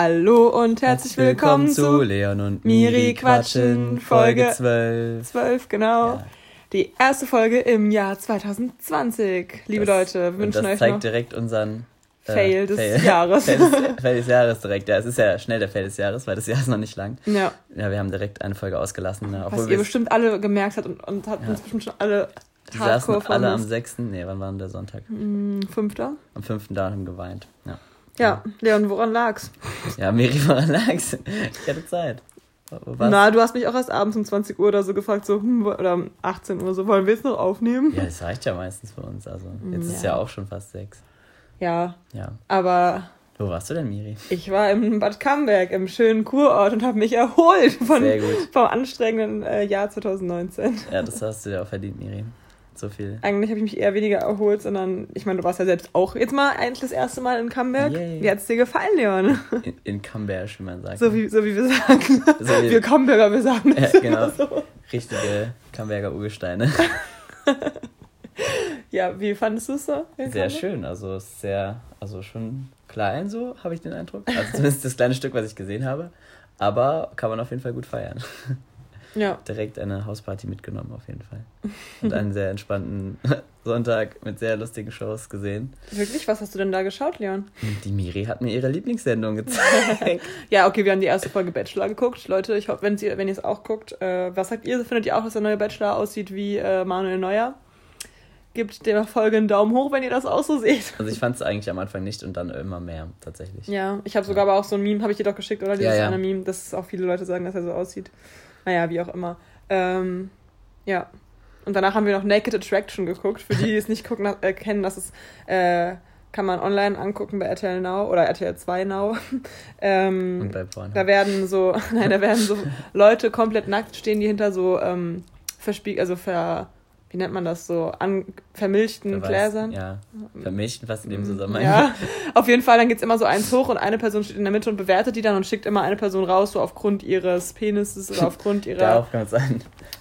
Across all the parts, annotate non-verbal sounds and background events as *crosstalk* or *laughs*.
Hallo und herzlich willkommen, willkommen zu Leon und Miri quatschen, Folge 12. 12, genau. Ja. Die erste Folge im Jahr 2020. Liebe das, Leute, wir wünschen das euch zeigt noch direkt unseren äh, Fail des Fail. Jahres. *laughs* Fail des, Fail des Jahres direkt. Ja, es ist ja schnell der Fail des Jahres, weil das Jahr ist noch nicht lang. Ja. Ja, wir haben direkt eine Folge ausgelassen. Ne, Was ihr bestimmt alle gemerkt habt und, und habt ja. uns bestimmt schon alle die saßen alle am 6. Nee, wann war denn der Sonntag? Mm, fünfter? Am 5. da und haben geweint. Ja. Ja, Leon, woran lag's? Ja, Miri, woran lag's? Ich hatte Zeit. Was? Na, du hast mich auch erst abends um 20 Uhr oder so gefragt, so, hm, oder um 18 Uhr so, wollen wir jetzt noch aufnehmen? Ja, das reicht ja meistens für uns. Also, jetzt ja. ist ja auch schon fast sechs. Ja. Ja. Aber. Wo warst du denn, Miri? Ich war im Bad Camberg, im schönen Kurort und habe mich erholt von, vom anstrengenden äh, Jahr 2019. Ja, das hast du dir auch verdient, Miri so viel. Eigentlich habe ich mich eher weniger erholt, sondern ich meine, du warst ja selbst auch jetzt mal eigentlich das erste Mal in Camberg. Yay. Wie hat es dir gefallen, Leon? In, in Camberg, wie man sagt. So wie, so wie wir sagen. So wie wir Camberger, wir sagen das ja, genau. So. Richtige Camberger Urgesteine. *laughs* ja, wie fandest du es so? Sehr schön, also sehr, also schon klein so, habe ich den Eindruck. Also zumindest das kleine Stück, was ich gesehen habe. Aber kann man auf jeden Fall gut feiern. Ja. Direkt eine Hausparty mitgenommen, auf jeden Fall. Und einen sehr entspannten *laughs* Sonntag mit sehr lustigen Shows gesehen. Wirklich? Was hast du denn da geschaut, Leon? Die Miri hat mir ihre Lieblingssendung gezeigt. *laughs* ja, okay, wir haben die erste Folge Bachelor geguckt. Leute, ich hoffe, wenn ihr wenn es auch guckt, äh, was sagt ihr? Findet ihr auch, dass der neue Bachelor aussieht wie äh, Manuel Neuer? Gebt der Folge einen Daumen hoch, wenn ihr das auch so seht. Also ich fand es eigentlich am Anfang nicht und dann immer mehr, tatsächlich. Ja, ich habe sogar ja. aber auch so ein Meme, habe ich dir doch geschickt, oder? Dieses ja, ja. eine Meme, dass auch viele Leute sagen, dass er so aussieht. Naja, wie auch immer. Ähm, ja. Und danach haben wir noch Naked Attraction geguckt. Für die, die es nicht gucken, äh, kennen, das ist, äh, kann man online angucken bei RTL Now oder RTL 2 Now. *laughs* ähm, Und bei Porn. Da werden so, *laughs* nein, da werden so Leute komplett nackt stehen, die hinter so ähm, verspiegelt, also ver wie nennt man das so, an vermilchten Verweis, Gläsern. Ja, vermilchten fast in dem Zusammenhang. Ja, *laughs* auf jeden Fall, dann geht es immer so eins hoch und eine Person steht in der Mitte und bewertet die dann und schickt immer eine Person raus, so aufgrund ihres Penises oder *laughs* aufgrund ihrer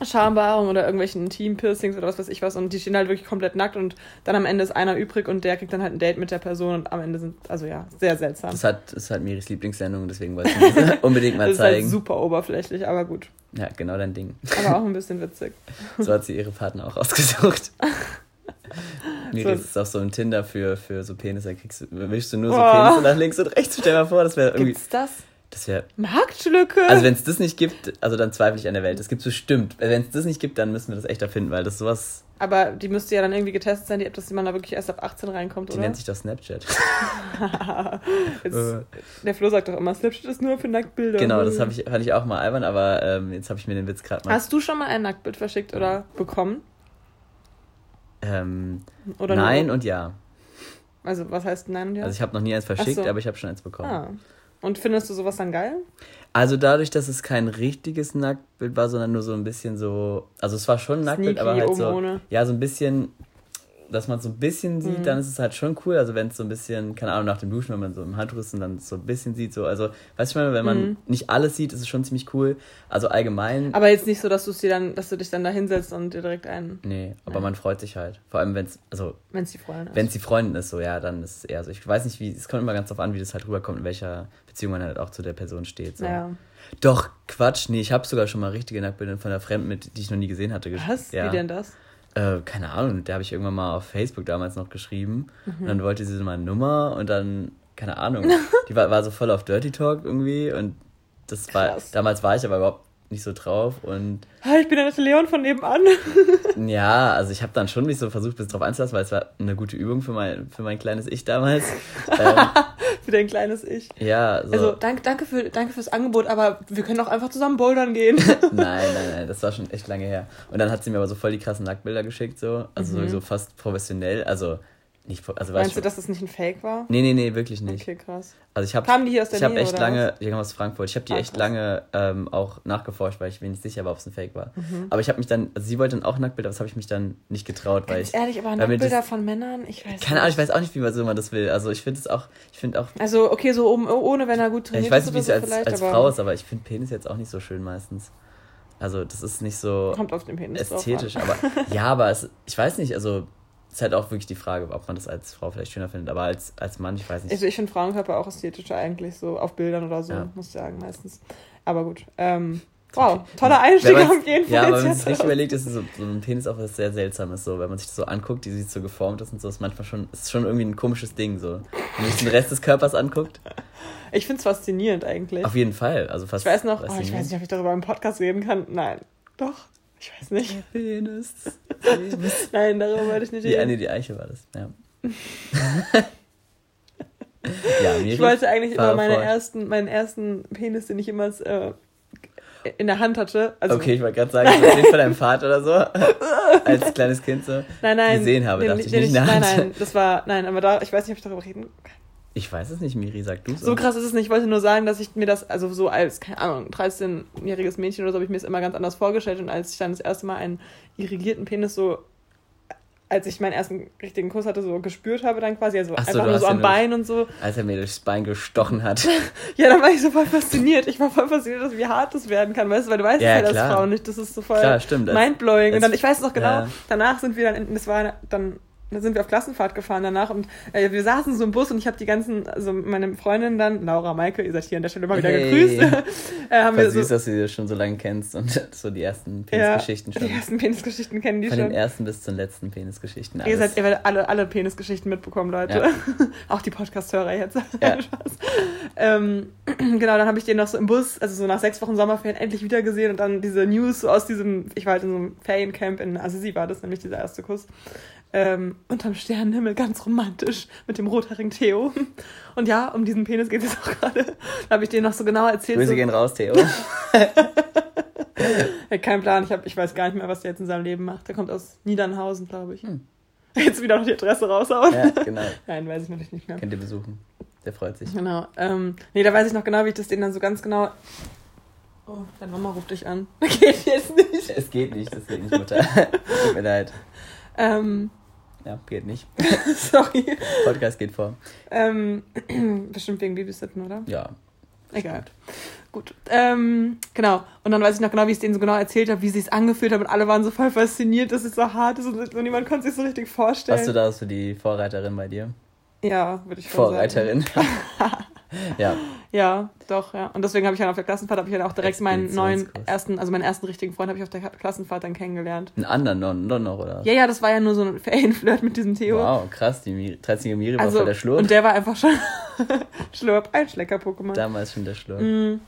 Schambehaarung oder irgendwelchen Intim-Piercings oder was weiß ich was und die stehen halt wirklich komplett nackt und dann am Ende ist einer übrig und der kriegt dann halt ein Date mit der Person und am Ende sind, also ja, sehr seltsam. Das, hat, das ist halt Miris Lieblingssendung, deswegen wollte ich das *laughs* unbedingt mal zeigen. Das ist halt super oberflächlich, aber gut. Ja, genau dein Ding. Aber auch ein bisschen witzig. *laughs* so hat sie ihre Partner auch ausgesucht. *laughs* Miri, so. das ist auch so ein Tinder für, für so Penis. Da kriegst du, wischst du nur so oh. Penisse nach links und rechts. Stell dir mal vor, das wäre irgendwie. Gibt's das? Das wäre. Marktlücke? Also, wenn es das nicht gibt, also dann zweifle ich an der Welt. Es gibt bestimmt. Wenn es das nicht gibt, dann müssen wir das echt erfinden, weil das sowas. Aber die müsste ja dann irgendwie getestet sein, die App, dass man da wirklich erst ab 18 reinkommt, die oder? Die nennt sich doch Snapchat. *laughs* jetzt, äh. der Flo sagt doch immer, Snapchat ist nur für Nacktbilder. Genau, das ich, fand ich auch mal albern, aber ähm, jetzt habe ich mir den Witz gerade mal. Hast du schon mal ein Nacktbild verschickt oder bekommen? Ähm, oder nein nur? und ja. Also, was heißt nein und ja? Also, ich habe noch nie eins verschickt, so. aber ich habe schon eins bekommen. Ah. Und findest du sowas dann geil? Also dadurch, dass es kein richtiges Nacktbild war, sondern nur so ein bisschen so, also es war schon ein Nacktbild, aber halt so, ohne. ja, so ein bisschen dass man so ein bisschen sieht, mhm. dann ist es halt schon cool. Also wenn es so ein bisschen, keine Ahnung, nach dem Duschen, wenn man so im Handtuch ist und dann so ein bisschen sieht, so, also, weißt du mal, wenn man mhm. nicht alles sieht, ist es schon ziemlich cool. Also allgemein. Aber jetzt nicht so, dass du dir dann, dass du dich dann da hinsetzt und dir direkt einen. Nee, aber Nein. man freut sich halt. Vor allem wenn es, also. Wenn es die Freundin ist. Wenn es die Freundin ist, so, ja, dann ist es eher so. Ich weiß nicht, wie, es kommt immer ganz drauf an, wie das halt rüberkommt, in welcher Beziehung man halt auch zu der Person steht. So. Ja. Doch, Quatsch, nee, ich habe sogar schon mal richtige Nacktbilder von einer Fremden, mit, die ich noch nie gesehen hatte. Was? Ja. Wie denn das? Äh, keine Ahnung, der habe ich irgendwann mal auf Facebook damals noch geschrieben. Mhm. Und dann wollte sie so meine Nummer und dann, keine Ahnung, die war, war so voll auf Dirty Talk irgendwie und das war, Krass. damals war ich aber überhaupt nicht so drauf und. Ich bin der nette Leon von nebenan. *laughs* ja, also ich habe dann schon mich so versucht, bis drauf einzulassen, weil es war eine gute Übung für mein, für mein kleines Ich damals. ähm, *laughs* für dein kleines Ich. Ja, so. Also danke, danke, für, danke fürs Angebot, aber wir können auch einfach zusammen bouldern gehen. *laughs* nein, nein, nein, das war schon echt lange her. Und dann hat sie mir aber so voll die krassen Nacktbilder geschickt, so. Also mhm. so fast professionell. Also nicht, also Meinst du, dass das nicht ein Fake war? Nee, nee, nee, wirklich nicht. Okay, krass. Also ich habe Kamen die hier aus der Ich habe echt lange, was? die kamen aus Frankfurt. Ich habe die ah, echt krass. lange ähm, auch nachgeforscht, weil ich mir nicht sicher war, ob es ein Fake war. Mhm. Aber ich habe mich dann, also sie wollte dann auch Nacktbilder, das habe ich mich dann nicht getraut, weil Ganz ich. ehrlich, aber Nacktbilder von Männern, ich weiß Keine Ahnung, ich weiß auch nicht, wie man so man das will. Also ich finde es auch, ich finde auch. Also okay, so oben ohne, wenn er gut trainiert Ich weiß nicht, wie es so als, als Frau ist, aber ich finde Penis jetzt auch nicht so schön meistens. Also das ist nicht so Kommt auf den Penis ästhetisch, aber ja, aber es, ich weiß nicht, also ist halt auch wirklich die Frage, ob man das als Frau vielleicht schöner findet, aber als, als Mann, ich weiß nicht. Also ich finde Frauenkörper auch ästhetischer eigentlich, so auf Bildern oder so, ja. muss ich sagen, meistens. Aber gut. Ähm, wow, toller Einstieg auf jeden Fall. Ja, aber wenn man sich richtig überlegt, ist so, so ein Penis auch was sehr Seltsames, so, wenn man sich das so anguckt, die sieht so geformt ist und so, ist manchmal schon, ist schon irgendwie ein komisches Ding, so. Wenn man sich den Rest des Körpers anguckt. Ich finde es faszinierend eigentlich. Auf jeden Fall, also fast. Ich weiß noch, oh, ich weiß nicht, ob ich darüber im Podcast reden kann. Nein, doch. Ich weiß nicht. Der Penis. *laughs* Nein, darüber wollte ich nicht reden. Die, nee, die Eiche war das, ja. *laughs* ja, ich wollte eigentlich immer meine ersten, meinen ersten Penis, den ich immer äh, in der Hand hatte. Also okay, ich wollte gerade sagen, ich den von deinem Vater oder so, *laughs* als kleines Kind so nein, nein, gesehen habe, den, dachte ich nicht Hand. Nein, nein, das war, nein, aber da, ich weiß nicht, ob ich darüber reden kann. Ich weiß es nicht, Miri, sag du So krass ist es nicht. Ich wollte nur sagen, dass ich mir das, also so als, keine Ahnung, 13-jähriges Mädchen oder so, habe ich mir das immer ganz anders vorgestellt. Und als ich dann das erste Mal einen irrigierten Penis so, als ich meinen ersten richtigen Kuss hatte, so gespürt habe, dann quasi, also so, einfach nur so am Bein und so. Als er mir durchs Bein gestochen hat. *laughs* ja, dann war ich so voll fasziniert. Ich war voll fasziniert, wie hart das werden kann, weißt du, weil du weißt ja, ja als Frau nicht. Das ist so voll klar, mindblowing. Und dann, ich weiß noch genau, ja. danach sind wir dann, das war dann da sind wir auf Klassenfahrt gefahren danach und äh, wir saßen so im Bus und ich habe die ganzen, also meine Freundin dann, Laura, Maike, ihr seid hier an der Stelle immer wieder hey. gegrüßt. *laughs* äh, haben Voll wir süß, so, dass du sie schon so lange kennst und *laughs* so die ersten Penisgeschichten ja, schon. Die ersten Penisgeschichten kennen die Von schon. Von den ersten bis zu den letzten Penisgeschichten. Ihr, seid, ihr werdet alle, alle Penisgeschichten mitbekommen, Leute. Ja. *laughs* Auch die Podcast-Hörer jetzt. Ja. ähm, *clears throat* genau, dann habe ich den noch so im Bus, also so nach sechs Wochen Sommerferien endlich wieder gesehen und dann diese News so aus diesem, ich war halt in so einem Feriencamp in Assisi war das nämlich dieser erste Kuss ähm, unterm Sternenhimmel ganz romantisch mit dem rothaarigen Theo. Und ja, um diesen Penis geht es auch gerade. Da habe ich dir noch so genau erzählt. Grüße so. gehen raus, Theo. *laughs* ja, kein Plan, ich, hab, ich weiß gar nicht mehr, was der jetzt in seinem Leben macht. Der kommt aus Niedernhausen, glaube ich. Hm. Jetzt wieder noch die Adresse raushauen. Ja, genau. *laughs* Nein, weiß ich natürlich nicht mehr. Könnt ihr besuchen. Der freut sich. Genau. Ähm, nee, da weiß ich noch genau, wie ich das denen dann so ganz genau Oh, deine Mama ruft dich an. *laughs* Geht jetzt nicht. Es geht nicht, das geht nicht, Mutter. Tut mir leid. Ähm, ja, geht nicht. *laughs* Sorry. Podcast geht vor. Ähm, *clears throat* bestimmt wegen Babysitten, oder? Ja. Egal. Gut. Ähm, genau. Und dann weiß ich noch genau, wie ich es denen so genau erzählt habe, wie sie es angefühlt haben. Und alle waren so voll fasziniert, dass es so hart ist und, und niemand konnte sich so richtig vorstellen. Warst du da so die Vorreiterin bei dir? Ja, würde ich Vorreiterin. sagen. Vorreiterin. *laughs* *laughs* ja. Ja, doch, ja. Und deswegen habe ich dann auf der Klassenfahrt habe ich dann auch direkt meinen neuen ersten, also meinen ersten richtigen Freund habe ich auf der Klassenfahrt dann kennengelernt. Einen anderen noch, noch oder? Ja, ja, das war ja nur so ein Ferienflirt mit diesem Theo. Wow, krass, die 13-jährige Miri also, war der Schlurp. Und der war einfach schon *laughs* Schlurp, ein Schlecker-Pokémon. Damals schon der Schlurp. Mm.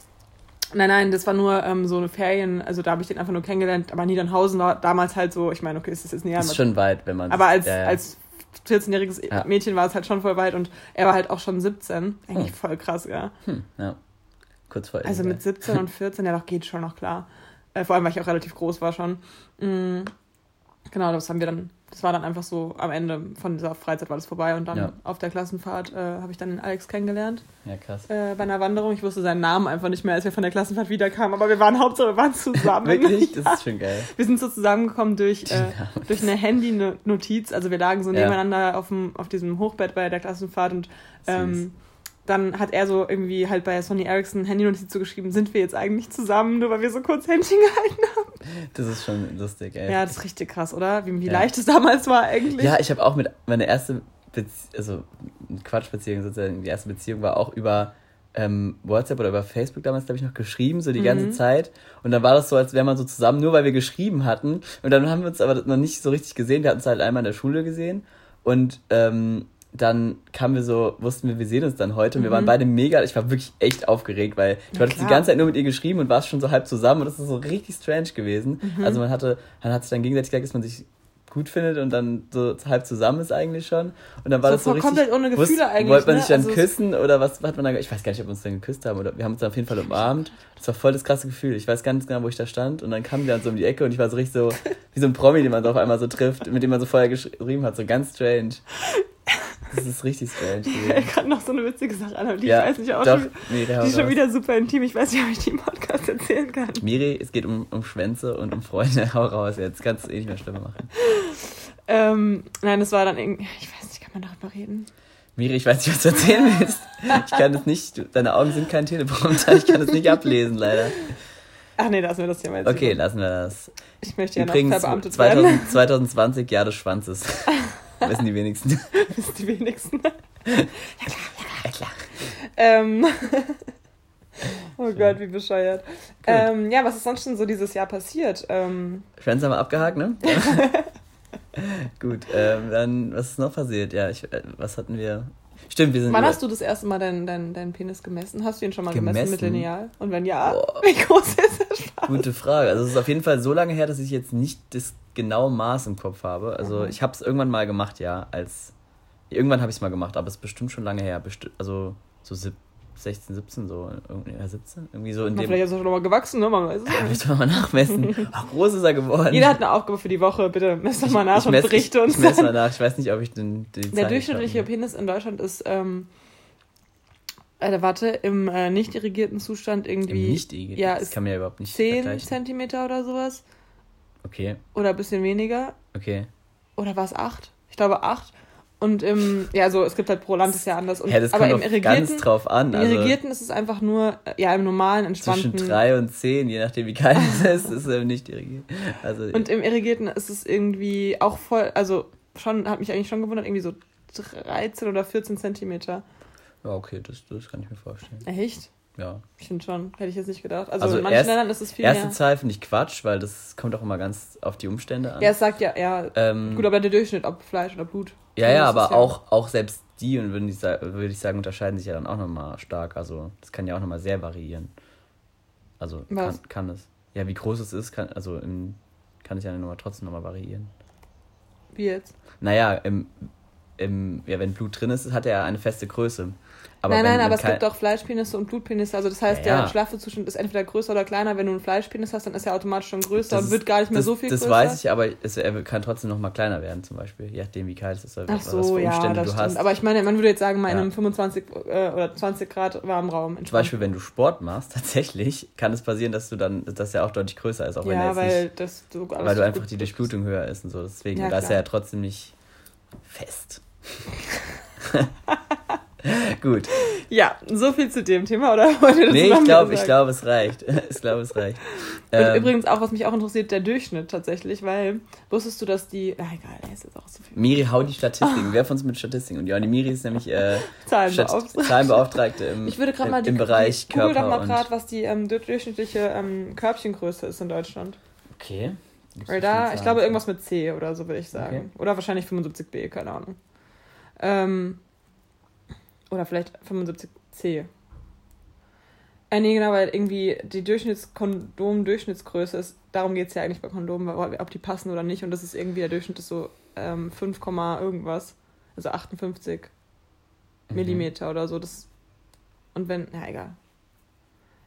Nein, nein, das war nur ähm, so eine Ferien, also da habe ich den einfach nur kennengelernt, aber Niedernhausen war damals halt so, ich meine, okay, ist das jetzt näher. Ist schon weit, wenn man Aber als, ja, ja. als 14-jähriges ja. Mädchen war es halt schon voll weit und er war halt auch schon 17. Eigentlich hm. voll krass, ja. Hm, ja. Kurz vor Also mit 17 und 14, ja doch, geht schon noch klar. Äh, vor allem, weil ich auch relativ groß war schon. Mhm. Genau, das haben wir dann, das war dann einfach so am Ende von dieser Freizeit war das vorbei und dann ja. auf der Klassenfahrt äh, habe ich dann den Alex kennengelernt. Ja, krass. Äh, bei einer Wanderung. Ich wusste seinen Namen einfach nicht mehr, als wir von der Klassenfahrt wiederkamen, aber wir waren Hauptsache, wir waren zusammen. Wirklich? Das *laughs* ist schon geil. Wir sind so zusammengekommen durch, äh, durch eine Handy-Notiz. Also wir lagen so nebeneinander ja. auf, dem, auf diesem Hochbett bei der Klassenfahrt und ähm, dann hat er so irgendwie halt bei Sony Ericsson Handy-Notiz zugeschrieben, sind wir jetzt eigentlich zusammen, nur weil wir so kurz Händchen *laughs* gehalten haben. Das ist schon lustig, ey. Ja, das ist richtig krass, oder? Wie, wie ja. leicht es damals war eigentlich. Ja, ich habe auch mit meine erste Bezie also Quatschbeziehung sozusagen, die erste Beziehung war auch über ähm, WhatsApp oder über Facebook damals, glaube ich, noch geschrieben, so die mhm. ganze Zeit. Und dann war das so, als wäre man so zusammen, nur weil wir geschrieben hatten. Und dann haben wir uns aber noch nicht so richtig gesehen. Wir hatten es halt einmal in der Schule gesehen. Und ähm, dann kamen wir so, wussten wir, wir sehen uns dann heute und wir waren mhm. beide mega, ich war wirklich echt aufgeregt, weil ich hatte die ganze Zeit nur mit ihr geschrieben und war schon so halb zusammen und das ist so richtig strange gewesen. Mhm. Also man hatte, man hat sich dann gegenseitig gesagt, dass man sich gut findet und dann so halb zusammen ist eigentlich schon. Und dann war so das so richtig. komplett ohne Gefühle wusste, eigentlich. Wollte man ne? sich dann also küssen oder was hat man dann, ich weiß gar nicht, ob wir uns dann geküsst haben oder wir haben uns dann auf jeden Fall umarmt. Das war voll das krasse Gefühl. Ich weiß ganz genau, wo ich da stand und dann kam der dann so um die Ecke und ich war so richtig so, wie so ein Promi, den man so auf einmal so trifft, mit dem man so vorher geschrieben hat, so ganz strange. Das ist richtig strange. Ich gerade noch so eine witzige Sache an, aber die ja, ich weiß nicht auch doch, schon, nee, die ist schon wieder super intim. Ich weiß nicht, ob ich die im Podcast erzählen kann. Miri, es geht um, um Schwänze und um Freunde. *laughs* Hau raus jetzt. Kannst du eh nicht mehr schlimmer machen. Ähm, nein, das war dann irgendwie, ich weiß nicht, kann man darüber reden? Miri, ich weiß nicht, was du erzählen willst. Ich kann das nicht, deine Augen sind kein Teleprompter, ich kann das nicht ablesen, leider. Ach nee, lassen wir das Thema jetzt. Okay, lassen wir das. Ich möchte ja Übrigens, noch verbeamtet 2000, werden. *laughs* 2020, Jahr des Schwanzes. Wissen die wenigsten. *laughs* Wissen die wenigsten. *laughs* ja klar, ja klar. Ja klar. Ähm, oh Gott, wie bescheuert. Ähm, ja, was ist sonst schon so dieses Jahr passiert? Ähm, Friends haben wir abgehakt, ne? *laughs* Gut, ähm, dann, was ist noch passiert? Ja, ich, äh, was hatten wir? Stimmt, wir sind. Wann hast du das erste Mal deinen dein, dein Penis gemessen? Hast du ihn schon mal gemessen, gemessen mit Lineal? Und wenn ja, Boah. wie groß ist der Spaß? Gute Frage. Also es ist auf jeden Fall so lange her, dass ich jetzt nicht das genaue Maß im Kopf habe. Also mhm. ich habe es irgendwann mal gemacht, ja, als irgendwann habe ich es mal gemacht, aber es ist bestimmt schon lange her. Besti also so 16, 17, so, ja, 17, irgendwie so in dem... Vielleicht ist er schon mal gewachsen, ne, man weiß es ja, nicht. *laughs* mal nachmessen. Ach, groß ist er geworden. Jeder hat eine Aufgabe für die Woche, bitte mess doch mal nach ich, ich und berichte uns. Ich, ich messe mal nach, ich weiß nicht, ob ich den, den Der durchschnittliche Penis in Deutschland ist, ähm, äh, warte, im äh, nicht irrigierten Zustand irgendwie... Im nicht irrigierten? Ja, das kann man ja überhaupt nicht 10 Zentimeter oder sowas. Okay. Oder ein bisschen weniger. Okay. Oder war es 8? Ich glaube 8. Und im, ja, so, es gibt halt pro Land ist ja anders. Und, ja, das kommt aber im Irrigierten, ganz drauf an. Also Im Irrigierten ist es einfach nur, ja, im normalen, entspannten. Zwischen drei und zehn, je nachdem wie kalt es ist, ist es nicht irrigiert. Also, und im Irrigierten ist es irgendwie auch voll, also schon, hat mich eigentlich schon gewundert, irgendwie so 13 oder 14 Zentimeter. Ja, okay, das, das kann ich mir vorstellen. Echt? Ja. Ich finde schon, hätte ich jetzt nicht gedacht. Also, also in manchen erst, Ländern ist es viel erste mehr. Erste Zahl finde ich Quatsch, weil das kommt auch immer ganz auf die Umstände an. Ja, es sagt ja, ja, ähm, gut, aber der Durchschnitt, ob Fleisch oder Blut. Ja, ja, aber ja auch, auch selbst die, und würde ich, würde ich sagen, unterscheiden sich ja dann auch nochmal stark. Also, das kann ja auch nochmal sehr variieren. Also, Was? kann, kann es. Ja, wie groß es ist, kann, also im, kann es ja nochmal trotzdem nochmal variieren. Wie jetzt? Naja, im, im, ja, wenn Blut drin ist, hat er eine feste Größe. Aber nein, nein, aber es gibt auch Fleischpenisse und Blutpenisse. Also das heißt, ja, ja. der schlaffe Zustand ist entweder größer oder kleiner. Wenn du einen Fleischpenis hast, dann ist er automatisch schon größer das und wird gar nicht mehr das, so viel das größer. Das weiß ich, aber es, er kann trotzdem noch mal kleiner werden, zum Beispiel. Je nachdem, wie kalt es ist. Ach so, was für ja, Umstände du stimmt. hast. Aber ich meine, man würde jetzt sagen, mal in einem 25 äh, oder 20 Grad warmen Raum. Zum Beispiel, wenn du Sport machst, *laughs* tatsächlich, kann es passieren, dass du dann, dass er auch deutlich größer ist. Auch wenn er weil, nicht, das so weil du einfach die Durchblutung höher ist und so. Deswegen, da ist er ja trotzdem nicht fest. *laughs* *laughs* *laughs* Gut. Ja, so viel zu dem Thema, oder *laughs* wollt ihr das Nee, ich glaube, ich glaube, es reicht. *laughs* ich glaube, es reicht. Und ähm, übrigens auch, was mich auch interessiert, der Durchschnitt tatsächlich, weil wusstest du, dass die. Ah, egal, ist jetzt auch so viel. Miri, hau die Statistiken. Wer von uns mit Statistiken? Und ja, die Miri ist nämlich äh, Zahlenbeauftragte. Zahlenbeauftragte im, ich würde im, mal die, im Bereich Körper. Doch mal gerade, was die ähm, durchschnittliche ähm, Körbchengröße ist in Deutschland. Okay. Weil da, ich glaube, irgendwas mit C oder so würde ich sagen. Okay. Oder wahrscheinlich 75b, keine Ahnung. Ähm, oder vielleicht 75C. Äh, nee, genau, weil irgendwie die Durchschnittskondom-Durchschnittsgröße ist, darum geht es ja eigentlich bei Kondomen, ob die passen oder nicht. Und das ist irgendwie, der Durchschnitt ist so ähm, 5, irgendwas. Also 58 mhm. Millimeter oder so. Das, und wenn, ja, egal.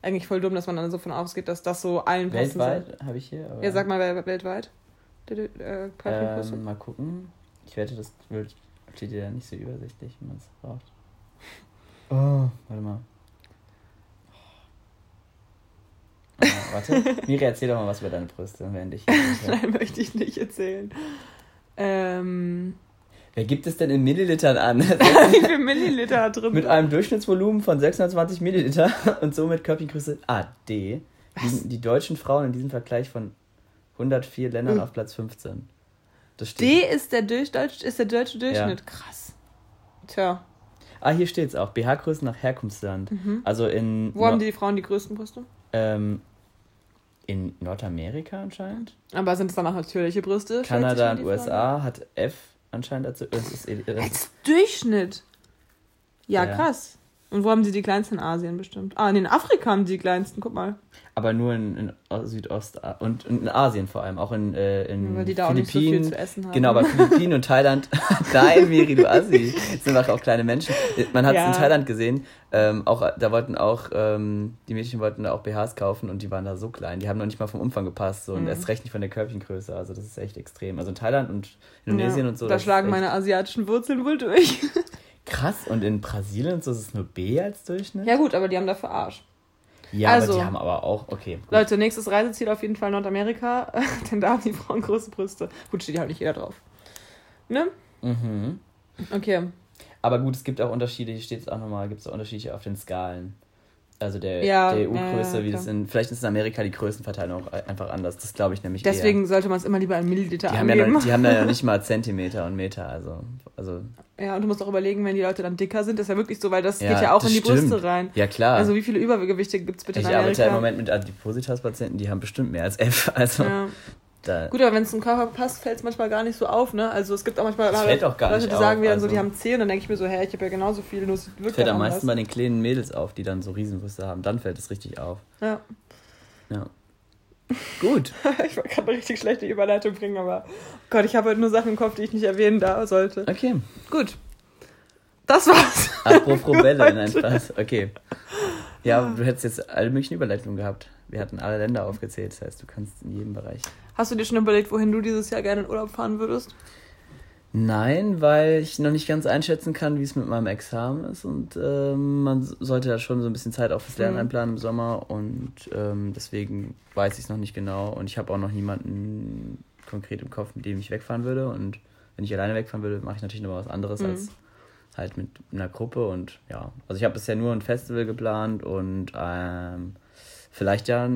Eigentlich voll dumm, dass man dann so von ausgeht, dass das so allen Weltweit habe ich hier? Oder? Ja, sag mal weltweit. Äh, ähm, mal gucken. Ich wette, das wird, steht ja nicht so übersichtlich, wie man es braucht. Oh, warte mal. Oh, warte. *laughs* Miri, erzähl doch mal was über deine Brüste, während ich. *laughs* Nein, möchte ich nicht erzählen. Ähm. Wer gibt es denn in Millilitern an? *laughs* Wie viel Milliliter drin? Mit einem Durchschnittsvolumen von 620 Milliliter und somit Körpergröße AD liegen die deutschen Frauen in diesem Vergleich von 104 Ländern mhm. auf Platz 15. D ist der, Durch ist der deutsche Durchschnitt. Ja. Krass. Tja. Ah, hier steht es auch. BH-Größen nach Herkunftsland. Mhm. Also in. Wo no haben die Frauen die größten Brüste? Ähm, in Nordamerika anscheinend. Aber sind es dann auch natürliche Brüste? Kanada und USA Frage? hat F anscheinend dazu. Das ist, das Als Durchschnitt. Ja, ja, krass. Und wo haben sie die kleinsten? In Asien bestimmt. Ah, in Afrika haben sie die kleinsten, guck mal. Aber nur in, in Südost und in Asien vor allem, auch in, äh, in Weil die da Philippinen. Auch nicht so viel zu essen haben. Genau, bei Philippinen und Thailand. *laughs* Nein, Miri, du Assi. Das sind auch kleine Menschen. Man hat es ja. in Thailand gesehen. Ähm, auch, da wollten auch, ähm, die Mädchen wollten da auch BHs kaufen und die waren da so klein. Die haben noch nicht mal vom Umfang gepasst so, und mhm. erst recht nicht von der Körbchengröße. Also das ist echt extrem. Also in Thailand und Indonesien ja, und so. Da schlagen meine asiatischen Wurzeln wohl durch. *laughs* Krass, und in Brasilien ist es nur B als Durchschnitt? Ja gut, aber die haben dafür Arsch. Ja, also, aber die haben aber auch, okay. Gut. Leute, nächstes Reiseziel auf jeden Fall Nordamerika, *laughs* denn da haben die Frauen große Brüste. Gut, steht ja halt nicht jeder drauf. Ne? Mhm. Okay. Aber gut, es gibt auch Unterschiede, hier steht es auch nochmal, gibt es auch Unterschiede auf den Skalen. Also der, ja, der EU-Größe, ja, wie das in, vielleicht ist in Amerika die Größenverteilung auch einfach anders. Das glaube ich nämlich Deswegen eher. sollte man es immer lieber in Milliliter die angeben. Haben ja, die haben ja *laughs* nicht mal Zentimeter und Meter, also, also. Ja, und du musst auch überlegen, wenn die Leute dann dicker sind, ist ja wirklich so, weil das ja, geht ja auch in die stimmt. Brüste rein. Ja, klar. Also wie viele Übergewichte gibt es bitte ich in Amerika? Ich arbeite ja im Moment mit Adipositas-Patienten, die haben bestimmt mehr als F, also... Da Gut, aber wenn es zum Körper passt, fällt es manchmal gar nicht so auf, ne? Also es gibt auch manchmal das fällt auch gar Leute, die sagen auf, dann also so, die haben 10 und dann denke ich mir so, hä, ich habe ja genauso viel, nur es wirkt Fällt am meisten bei den kleinen Mädels auf, die dann so Riesenbrüste haben. Dann fällt es richtig auf. Ja. Ja. Gut. *laughs* ich kann eine richtig schlechte Überleitung bringen, aber Gott, ich habe halt nur Sachen im Kopf, die ich nicht erwähnen da sollte. Okay. Gut. Das war's. *laughs* Apropos *laughs* Bälle, nein, Spaß. Okay. Ja, du hättest jetzt alle möglichen Überleitungen gehabt. Wir hatten alle Länder aufgezählt, das heißt, du kannst in jedem Bereich. Hast du dir schon überlegt, wohin du dieses Jahr gerne in Urlaub fahren würdest? Nein, weil ich noch nicht ganz einschätzen kann, wie es mit meinem Examen ist. Und ähm, man sollte ja schon so ein bisschen Zeit auch fürs Lernen mhm. einplanen im Sommer. Und ähm, deswegen weiß ich es noch nicht genau. Und ich habe auch noch niemanden konkret im Kopf, mit dem ich wegfahren würde. Und wenn ich alleine wegfahren würde, mache ich natürlich noch was anderes mhm. als halt mit einer Gruppe. Und ja, also ich habe bisher nur ein Festival geplant und ähm, Vielleicht ja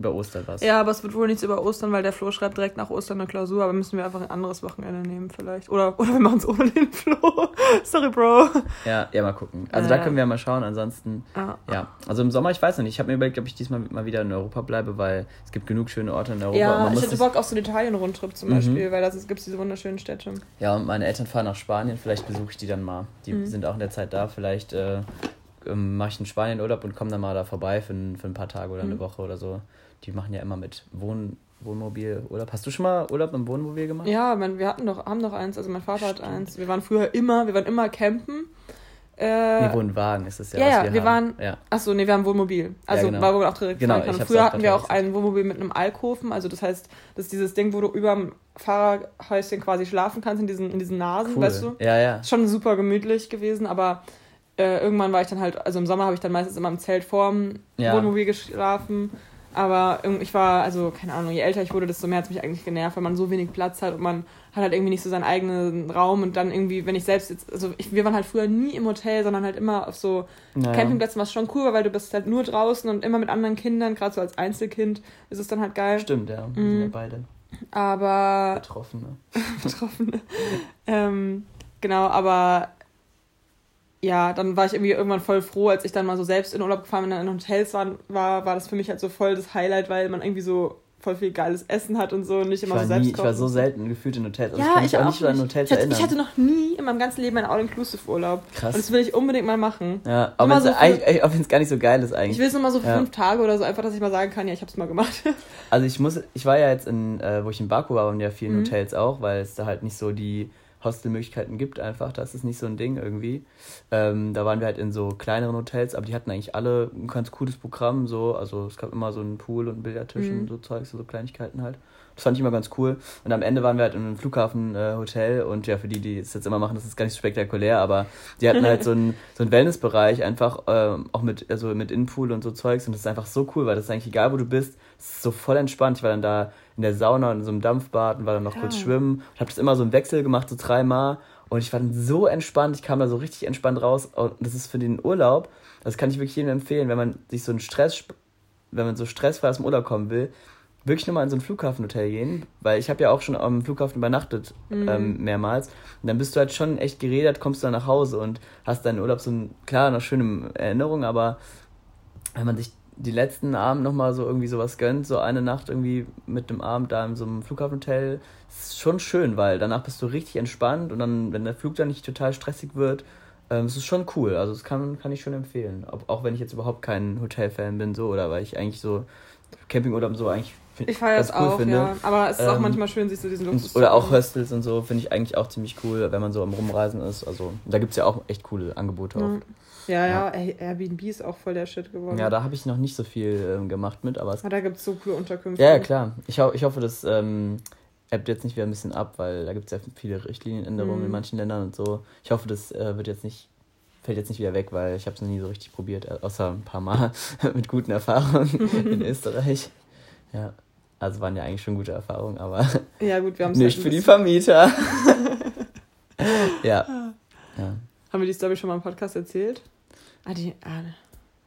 über Ostern was. Ja, aber es wird wohl nichts über Ostern, weil der Flo schreibt direkt nach Ostern eine Klausur, aber müssen wir einfach ein anderes Wochenende nehmen vielleicht. Oder, oder wir machen es ohne den Flo. *laughs* Sorry, Bro. Ja, ja, mal gucken. Also äh, da können wir mal schauen. Ansonsten, ah. ja. Also im Sommer, ich weiß noch nicht. Ich habe mir überlegt, ob ich diesmal mal wieder in Europa bleibe, weil es gibt genug schöne Orte in Europa. Ja, ich hätte Bock auf so einen Italien-Rundtrip zum mhm. Beispiel, weil da gibt es diese wunderschönen Städte. Ja, und meine Eltern fahren nach Spanien. Vielleicht besuche ich die dann mal. Die mhm. sind auch in der Zeit da. Vielleicht äh, ähm, mache ich in Spanien Urlaub und komme dann mal da vorbei für ein, für ein paar Tage oder eine mhm. Woche oder so. Die machen ja immer mit Wohn, Wohnmobil Urlaub. Hast du schon mal Urlaub im Wohnmobil gemacht? Ja, mein, wir hatten doch, haben doch eins, also mein Vater Stimmt. hat eins. Wir waren früher immer, wir waren immer campen. Äh, nee, Wohnwagen ist es ja. Ja, ja, wir, wir waren. Ja. Achso, nee, wir haben Wohnmobil. Also, ja, genau. weil wir auch direkt genau, fahren Früher hatten wir auch ein Wohnmobil mit einem Alkoven. Also, das heißt, das ist dieses Ding, wo du über dem Fahrerhäuschen quasi schlafen kannst, in diesen, in diesen Nasen, cool. weißt du? Ja, ja. Schon super gemütlich gewesen, aber äh, irgendwann war ich dann halt, also im Sommer habe ich dann meistens immer im Zelt vorm ja. Wohnmobil geschlafen. Aber ich war, also keine Ahnung, je älter ich wurde, desto mehr hat es mich eigentlich genervt, weil man so wenig Platz hat und man hat halt irgendwie nicht so seinen eigenen Raum und dann irgendwie, wenn ich selbst jetzt, also ich, wir waren halt früher nie im Hotel, sondern halt immer auf so naja. Campingplätzen, was schon cool war, weil du bist halt nur draußen und immer mit anderen Kindern, gerade so als Einzelkind ist es dann halt geil. Stimmt, ja, wir mhm. sind ja beide. Aber. Betroffene. *laughs* Betroffene. ähm, genau, aber ja, dann war ich irgendwie irgendwann voll froh, als ich dann mal so selbst in Urlaub gefahren bin, in Hotels war, war, war das für mich halt so voll das Highlight, weil man irgendwie so voll viel geiles Essen hat und so und nicht immer so selbst nie, Ich war so selten gefühlt in Hotels. Also ja, ich kann mich auch nicht an Hotels ich hatte, erinnern. Ich hatte noch nie in meinem ganzen Leben einen All-Inclusive-Urlaub. Krass. Und das will ich unbedingt mal machen. Ja, aber wenn es gar nicht so geil ist eigentlich. Ich will es nur mal so ja. fünf Tage oder so, einfach, dass ich mal sagen kann, ja, ich hab's mal gemacht. *laughs* also ich muss, ich war ja jetzt in, äh, wo ich in Baku war, und ja vielen mhm. Hotels auch, weil es da halt nicht so die Hostelmöglichkeiten gibt einfach. Das ist nicht so ein Ding irgendwie. Ähm, da waren wir halt in so kleineren Hotels, aber die hatten eigentlich alle ein ganz cooles Programm. So. Also es gab immer so einen Pool und einen Billardtisch mhm. und so Zeugs, so Kleinigkeiten halt. Das fand ich immer ganz cool. Und am Ende waren wir halt in einem Flughafenhotel äh, und ja, für die, die es jetzt immer machen, das ist gar nicht so spektakulär, aber die hatten halt so *laughs* einen, so einen Wellnessbereich einfach, äh, auch mit, also mit Innenpool und so Zeugs und das ist einfach so cool, weil das ist eigentlich egal, wo du bist, so voll entspannt. Ich war dann da in der Sauna und in so einem Dampfbad und war dann noch ja. kurz schwimmen und habe das immer so im Wechsel gemacht, so dreimal und ich war dann so entspannt, ich kam da so richtig entspannt raus und das ist für den Urlaub, das kann ich wirklich jedem empfehlen, wenn man sich so einen Stress, wenn man so stressfrei aus dem Urlaub kommen will, wirklich nochmal in so ein Flughafenhotel gehen, weil ich habe ja auch schon am Flughafen übernachtet mhm. ähm, mehrmals. Und dann bist du halt schon echt geredet, kommst du dann nach Hause und hast deinen Urlaub so, ein, klar, noch schöne Erinnerung, aber wenn man sich die letzten Abend nochmal so irgendwie sowas gönnt, so eine Nacht irgendwie mit dem Abend da in so einem Flughafenhotel, ist schon schön, weil danach bist du richtig entspannt und dann, wenn der Flug dann nicht total stressig wird, ähm, es ist schon cool. Also das kann, kann ich schon empfehlen. Auch, auch wenn ich jetzt überhaupt kein Hotelfan bin, so, oder weil ich eigentlich so Campingurlaub so eigentlich ich feiere es cool auch, finde. ja. Aber es ist ähm, auch manchmal schön, sich so diesen Luxus Oder auch Hostels und so finde ich eigentlich auch ziemlich cool, wenn man so am Rumreisen ist. Also da gibt es ja auch echt coole Angebote mhm. oft. Ja, ja, ja, Airbnb ist auch voll der Shit geworden. Ja, da habe ich noch nicht so viel ähm, gemacht mit, aber es. Ah, da gibt es so coole Unterkünfte. Ja, ja klar. Ich, ho ich hoffe, das ähm, ebbt jetzt nicht wieder ein bisschen ab, weil da gibt es ja viele Richtlinienänderungen mhm. in manchen Ländern und so. Ich hoffe, das äh, wird jetzt nicht fällt jetzt nicht wieder weg, weil ich habe es noch nie so richtig probiert, äh, außer ein paar Mal *laughs* mit guten Erfahrungen *laughs* in Österreich. Ja, also waren ja eigentlich schon gute Erfahrungen, aber *laughs* ja, gut, wir nicht halt für die Vermieter. ja. ja. Haben wir die Story schon mal im Podcast erzählt? Ah, die, ah,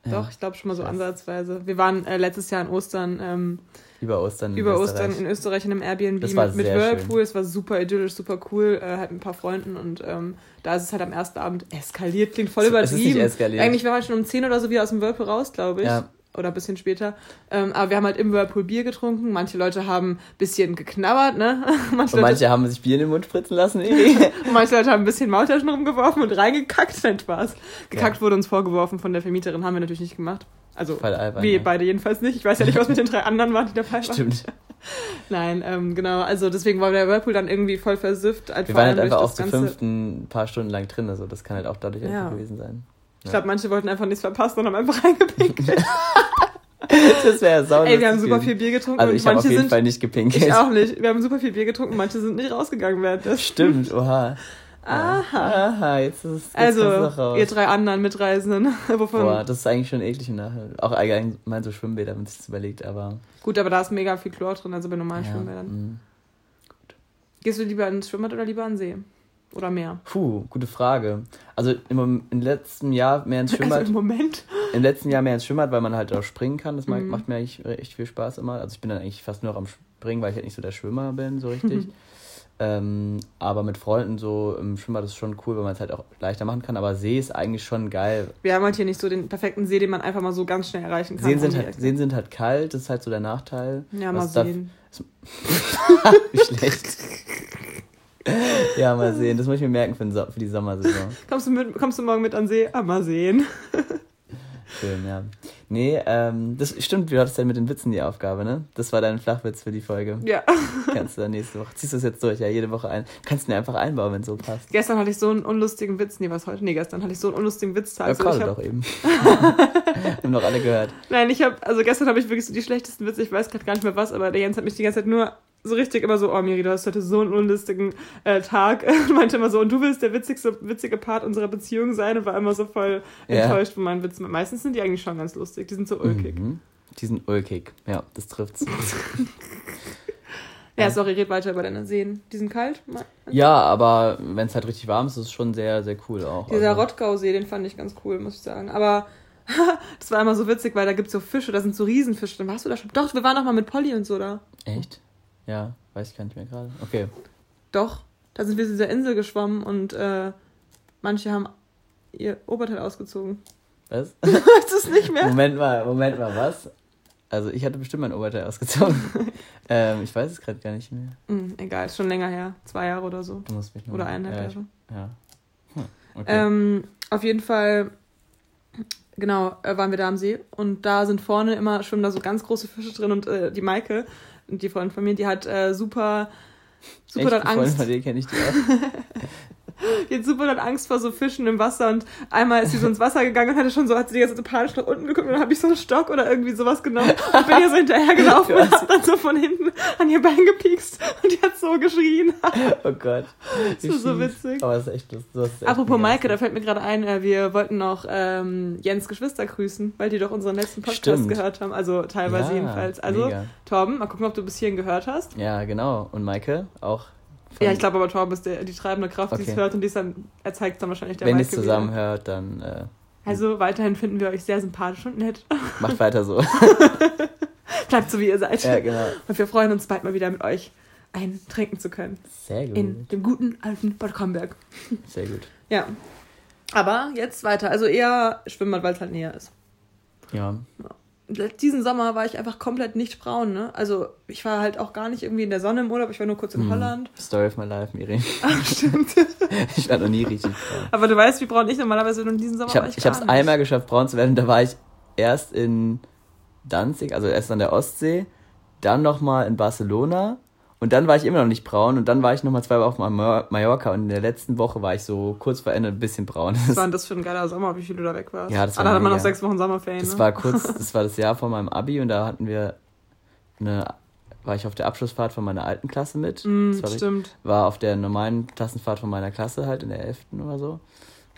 Ja, Doch, ich glaube schon mal so ansatzweise. Wir waren äh, letztes Jahr in Ostern. Ähm, über Ostern in Über Österreich. Ostern in Österreich in einem Airbnb war mit, mit Whirlpool. Es war super idyllisch, super cool. Äh, halt mit ein paar Freunden und ähm, da ist es halt am ersten Abend eskaliert. Klingt voll übertrieben. Es ist nicht eskaliert. Eigentlich waren wir schon um 10 oder so wieder aus dem Whirlpool raus, glaube ich. Ja oder ein bisschen später. Ähm, aber wir haben halt im Whirlpool Bier getrunken. Manche Leute haben ein bisschen geknabbert, ne? *laughs* Manche, und manche Leute, haben sich Bier in den Mund spritzen lassen. *laughs* und manche Leute haben ein bisschen Maultaschen rumgeworfen und reingekackt. Nein, Spaß. Gekackt ja. wurde uns vorgeworfen von der Vermieterin, haben wir natürlich nicht gemacht. Also, albern, wir ja. beide jedenfalls nicht. Ich weiß ja nicht, was mit den drei anderen waren, die dabei waren. Stimmt. *laughs* Nein, ähm, genau. Also deswegen war der Whirlpool dann irgendwie voll versifft. Halt wir waren halt einfach auch zu fünften ein paar Stunden lang drin. Also das kann halt auch dadurch ja. gewesen sein. Ich glaube, manche wollten einfach nichts verpassen und haben einfach *laughs* reingepinkelt. das wäre sau Ey, wir haben super viel Bier getrunken. Also ich habe auf jeden sind, Fall nicht gepinkelt. Ich auch nicht. Wir haben super viel Bier getrunken, manche sind nicht rausgegangen während des. Stimmt, oha. *laughs* Aha. Aha, jetzt ist es Also, ihr drei anderen Mitreisenden. *laughs* Wovon? Boah, das ist eigentlich schon eklig nachher. Auch allgemein so Schwimmbäder, wenn man sich das überlegt, aber. Gut, aber da ist mega viel Chlor drin, also bei normalen ja, Schwimmbädern. Mh. Gut. Gehst du lieber ins Schwimmbad oder lieber an See? Oder mehr? Puh, gute Frage. Also im, im letzten Jahr mehr ins Schwimmbad. *laughs* Also Im Moment? Im letzten Jahr mehr ins Schwimmbad, weil man halt auch springen kann. Das mhm. macht mir eigentlich echt viel Spaß immer. Also ich bin dann eigentlich fast nur noch am Springen, weil ich halt nicht so der Schwimmer bin, so richtig. *laughs* ähm, aber mit Freunden so im Schwimmbad ist schon cool, weil man es halt auch leichter machen kann. Aber See ist eigentlich schon geil. Wir haben halt hier nicht so den perfekten See, den man einfach mal so ganz schnell erreichen kann. Seen sind, halt, Seen sind halt kalt, das ist halt so der Nachteil. Ja, mal sehen. *laughs* Wie schlecht. *laughs* ja, mal sehen. Das muss ich mir merken für, für die Sommersaison. *laughs* kommst, du mit, kommst du morgen mit an See? Ah, mal sehen. *laughs* Schön, ja. Nee, ähm, das stimmt, du hattest ja mit den Witzen die Aufgabe, ne? Das war dein Flachwitz für die Folge. Ja. Kannst du dann nächste Woche. Ziehst du es jetzt durch, ja, jede Woche ein. Kannst du mir einfach einbauen, wenn es so passt. Gestern hatte ich so einen unlustigen Witz. Nee, was heute? Nee, gestern hatte ich so einen unlustigen Witz. Also ja, ich hab... doch eben. Haben doch alle gehört. Nein, ich habe, also gestern habe ich wirklich so die schlechtesten Witze. Ich weiß gerade gar nicht mehr was, aber der Jens hat mich die ganze Zeit nur so richtig immer so, oh Miri, du hast heute so einen unlustigen äh, Tag. *laughs* Und meinte immer so, und du willst der witzigste, witzige Part unserer Beziehung sein und war immer so voll ja. enttäuscht von meinen Witzen. Meistens sind die eigentlich schon ganz lustig. Die sind so ulkig. Mhm. Die sind ulkig, ja, das trifft's. *laughs* ja, sorry, red weiter über deine Seen. Die sind kalt? Ja, aber wenn es halt richtig warm ist, ist es schon sehr, sehr cool auch. Dieser also. Rottgau-See, den fand ich ganz cool, muss ich sagen. Aber *laughs* das war immer so witzig, weil da gibt es so Fische, da sind so Riesenfische. Dann warst du da schon. Doch, wir waren noch mal mit Polly und so da. Echt? Ja, weiß ich gar nicht mehr gerade. Okay. Doch, da sind wir zu dieser Insel geschwommen und äh, manche haben ihr Oberteil ausgezogen. Was? *laughs* weißt du es nicht mehr? Moment mal, Moment mal, was? Also ich hatte bestimmt mein Oberteil ausgezogen. *laughs* ähm, ich weiß es gerade gar nicht mehr. Mm, egal, ist schon länger her. Zwei Jahre oder so. Du musst mich noch Oder eineinhalb ja, Jahre. Ja. Hm, okay. Ähm, auf jeden Fall, genau, äh, waren wir da am See und da sind vorne immer schon da so ganz große Fische drin und äh, die Maike die Freundin von mir, die hat äh, super, super Echt, dann Angst. Freundin von dir kenne ich die auch. *laughs* Die hat super dann Angst vor so Fischen im Wasser und einmal ist sie so ins Wasser gegangen und hatte schon so, hat sie die ganze Zeit panisch nach unten geguckt und dann habe ich so einen Stock oder irgendwie sowas genommen und bin ihr so hinterhergelaufen und *laughs* hab dann so von hinten an ihr Bein gepiekst und die hat so geschrien. Oh Gott. Das ist so witzig. Aber das ist echt lustig. Apropos Maike, da fällt mir gerade ein, äh, wir wollten noch ähm, Jens Geschwister grüßen, weil die doch unseren letzten Podcast Stimmt. gehört haben, also teilweise ja, jedenfalls. Also mega. Torben, mal gucken, ob du bis hierhin gehört hast. Ja, genau. Und Maike auch ja, ich glaube aber Torben ist der, die treibende Kraft, okay. die es hört und die es dann, er zeigt dann wahrscheinlich der Wenn ihr es zusammen wieder. hört, dann. Äh, also weiterhin finden wir euch sehr sympathisch und nett. *laughs* Macht weiter so. *laughs* Bleibt so, wie ihr seid. Ja, genau. Und wir freuen uns bald mal wieder mit euch ein trinken zu können. Sehr gut. In dem guten alten Bad Comberg. Sehr gut. Ja. Aber jetzt weiter. Also eher Schwimmbad, weil es halt näher ist. Ja. ja diesen Sommer war ich einfach komplett nicht braun, ne? Also ich war halt auch gar nicht irgendwie in der Sonne im Urlaub, ich war nur kurz in mm. Holland. Story of my life, Miri. Ach, stimmt. *laughs* ich war noch nie richtig braun. Aber du weißt, wie braun ich normalerweise bin und diesen Sommer ich hab, war ich Ich habe es einmal geschafft, braun zu werden, da war ich erst in Danzig, also erst an der Ostsee, dann nochmal in Barcelona und dann war ich immer noch nicht braun und dann war ich nochmal zwei Wochen auf Mallorca und in der letzten Woche war ich so kurz vor Ende ein bisschen braun. Was war *laughs* denn das für ein geiler Sommer, wie viel du da weg warst? Ja, das war. Ah, da hat man noch sechs Wochen Sommerferien. Das ne? war kurz, *laughs* das war das Jahr vor meinem Abi und da hatten wir eine, war ich auf der Abschlussfahrt von meiner alten Klasse mit. Mm, war stimmt. Ich, war auf der normalen Klassenfahrt von meiner Klasse halt in der 11. oder so.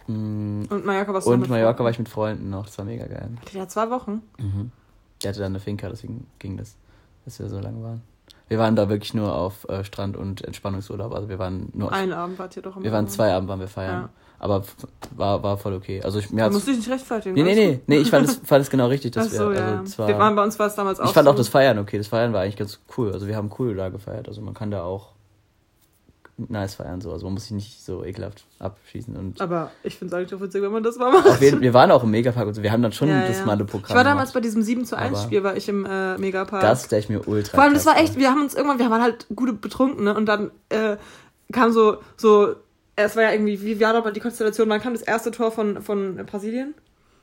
Mm, und Mallorca warst du Und Mallorca war ich mit Freunden noch, das war mega geil. Ja, zwei Wochen? Mhm. Der hatte dann eine Finca, deswegen ging das, dass wir so lange waren. Wir waren da wirklich nur auf äh, Strand und Entspannungsurlaub. Also wir waren nur. Einen Abend wart ihr doch am Wir waren zwei Abend waren wir feiern. Ja. Aber war, war voll okay. Also ich, mir hat's, musst dich nicht rechtfertigen. Nee, nee, nee, nee, ich fand es, fand es genau richtig, dass so, wir. Also ja. zwar, wir waren bei uns war es damals auch. Ich fand so. auch das Feiern okay. Das Feiern war eigentlich ganz cool. Also wir haben cool da gefeiert. Also man kann da auch nice feiern. So. Also man muss sich nicht so ekelhaft abschießen. Und aber ich finde es eigentlich auch witzig, wenn man das mal macht. Jeden, wir waren auch im Megapark und so. Wir haben dann schon ja, das ja. mal Programm. Ich war damals gemacht. bei diesem 7 zu 1 Spiel, war ich im äh, Megapark. Das stelle ich mir ultra Vor allem, das war echt, wir haben uns irgendwann, wir waren halt gute Betrunkene und dann äh, kam so, so, es war ja irgendwie, wie war doch mal die Konstellation, wann kam das erste Tor von, von Brasilien?